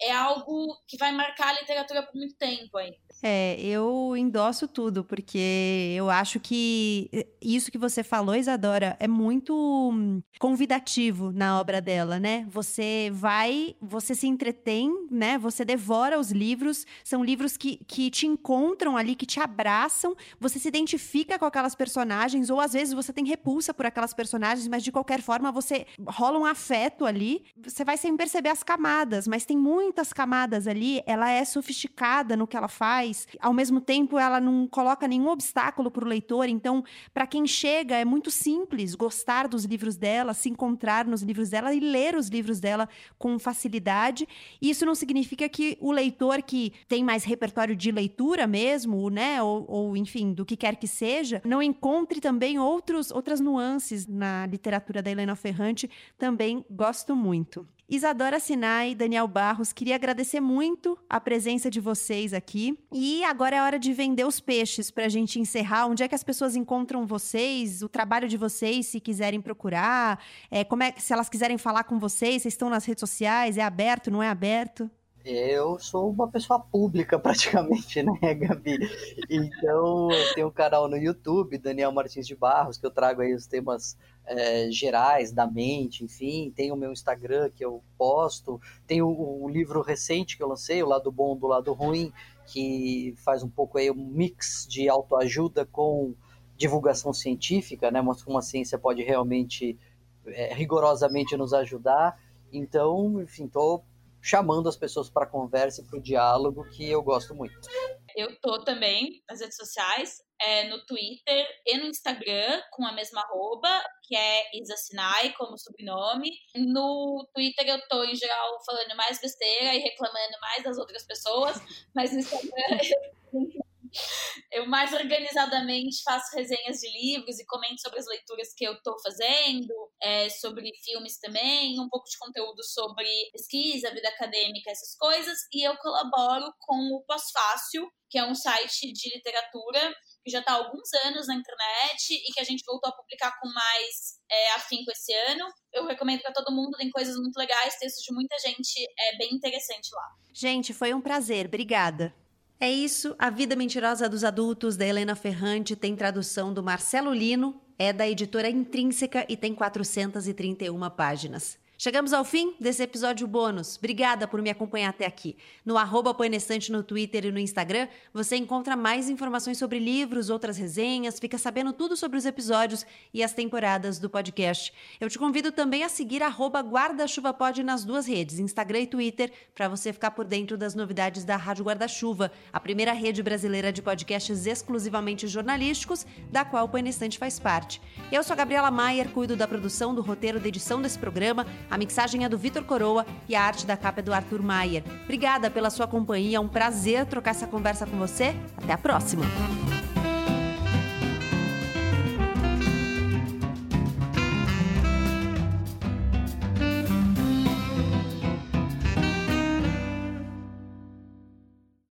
é algo que vai marcar a literatura por muito tempo ainda. É, eu endosso tudo, porque eu acho que isso que você falou, Isadora, é muito hum, convidativo na obra dela, né? Você vai, você se entretém, né? Você devora os livros, são livros que, que te encontram ali, que te abraçam, você se identifica com aquelas personagens, ou às vezes você tem repulsa por aquelas personagens, mas de qualquer forma você rola um afeto ali, você vai sem perceber as camadas, mas tem muitas camadas ali, ela é sofisticada no que ela faz. Ao mesmo tempo, ela não coloca nenhum obstáculo para o leitor. Então, para quem chega, é muito simples gostar dos livros dela, se encontrar nos livros dela e ler os livros dela com facilidade. Isso não significa que o leitor que tem mais repertório de leitura mesmo, né, ou, ou enfim, do que quer que seja, não encontre também outros, outras nuances na literatura da Helena Ferrante. Também gosto muito. Isadora Sinai, Daniel Barros, queria agradecer muito a presença de vocês aqui. E agora é hora de vender os peixes para a gente encerrar. Onde é que as pessoas encontram vocês, o trabalho de vocês, se quiserem procurar? É, como é se elas quiserem falar com vocês, vocês estão nas redes sociais? É aberto, não é aberto? Eu sou uma pessoa pública praticamente, né, Gabi? Então, eu tenho um canal no YouTube, Daniel Martins de Barros, que eu trago aí os temas é, gerais da mente, enfim. Tem o meu Instagram que eu posto. Tem o, o, livro recente que eu lancei, O Lado Bom do Lado Ruim, que faz um pouco aí um mix de autoajuda com divulgação científica, né? Mostra como a ciência pode realmente, é, rigorosamente nos ajudar. Então, enfim, estou chamando as pessoas para conversa e para o diálogo, que eu gosto muito. Eu tô também nas redes sociais, é, no Twitter e no Instagram, com a mesma arroba, que é Isa Sinai, como sobrenome. No Twitter eu tô, em geral, falando mais besteira e reclamando mais das outras pessoas, mas no Instagram eu mais organizadamente faço resenhas de livros e comento sobre as leituras que eu estou fazendo, é, sobre filmes também, um pouco de conteúdo sobre pesquisa, vida acadêmica, essas coisas, e eu colaboro com o Pós-Fácil, que é um site de literatura que já está há alguns anos na internet e que a gente voltou a publicar com mais é, afinco esse ano. Eu recomendo para todo mundo, tem coisas muito legais, textos de muita gente, é bem interessante lá. Gente, foi um prazer, obrigada. É isso, A Vida Mentirosa dos Adultos, da Helena Ferrante, tem tradução do Marcelo Lino, é da editora Intrínseca e tem 431 páginas. Chegamos ao fim desse episódio bônus. Obrigada por me acompanhar até aqui. No arroba no Twitter e no Instagram, você encontra mais informações sobre livros, outras resenhas, fica sabendo tudo sobre os episódios e as temporadas do podcast. Eu te convido também a seguir arroba guarda-chuva-pod nas duas redes, Instagram e Twitter, para você ficar por dentro das novidades da Rádio Guarda-Chuva, a primeira rede brasileira de podcasts exclusivamente jornalísticos, da qual o Põe faz parte. Eu sou a Gabriela Maier, cuido da produção, do roteiro, da edição desse programa, a mixagem é do Vitor Coroa e a arte da capa é do Arthur Maier. Obrigada pela sua companhia, é um prazer trocar essa conversa com você. Até a próxima!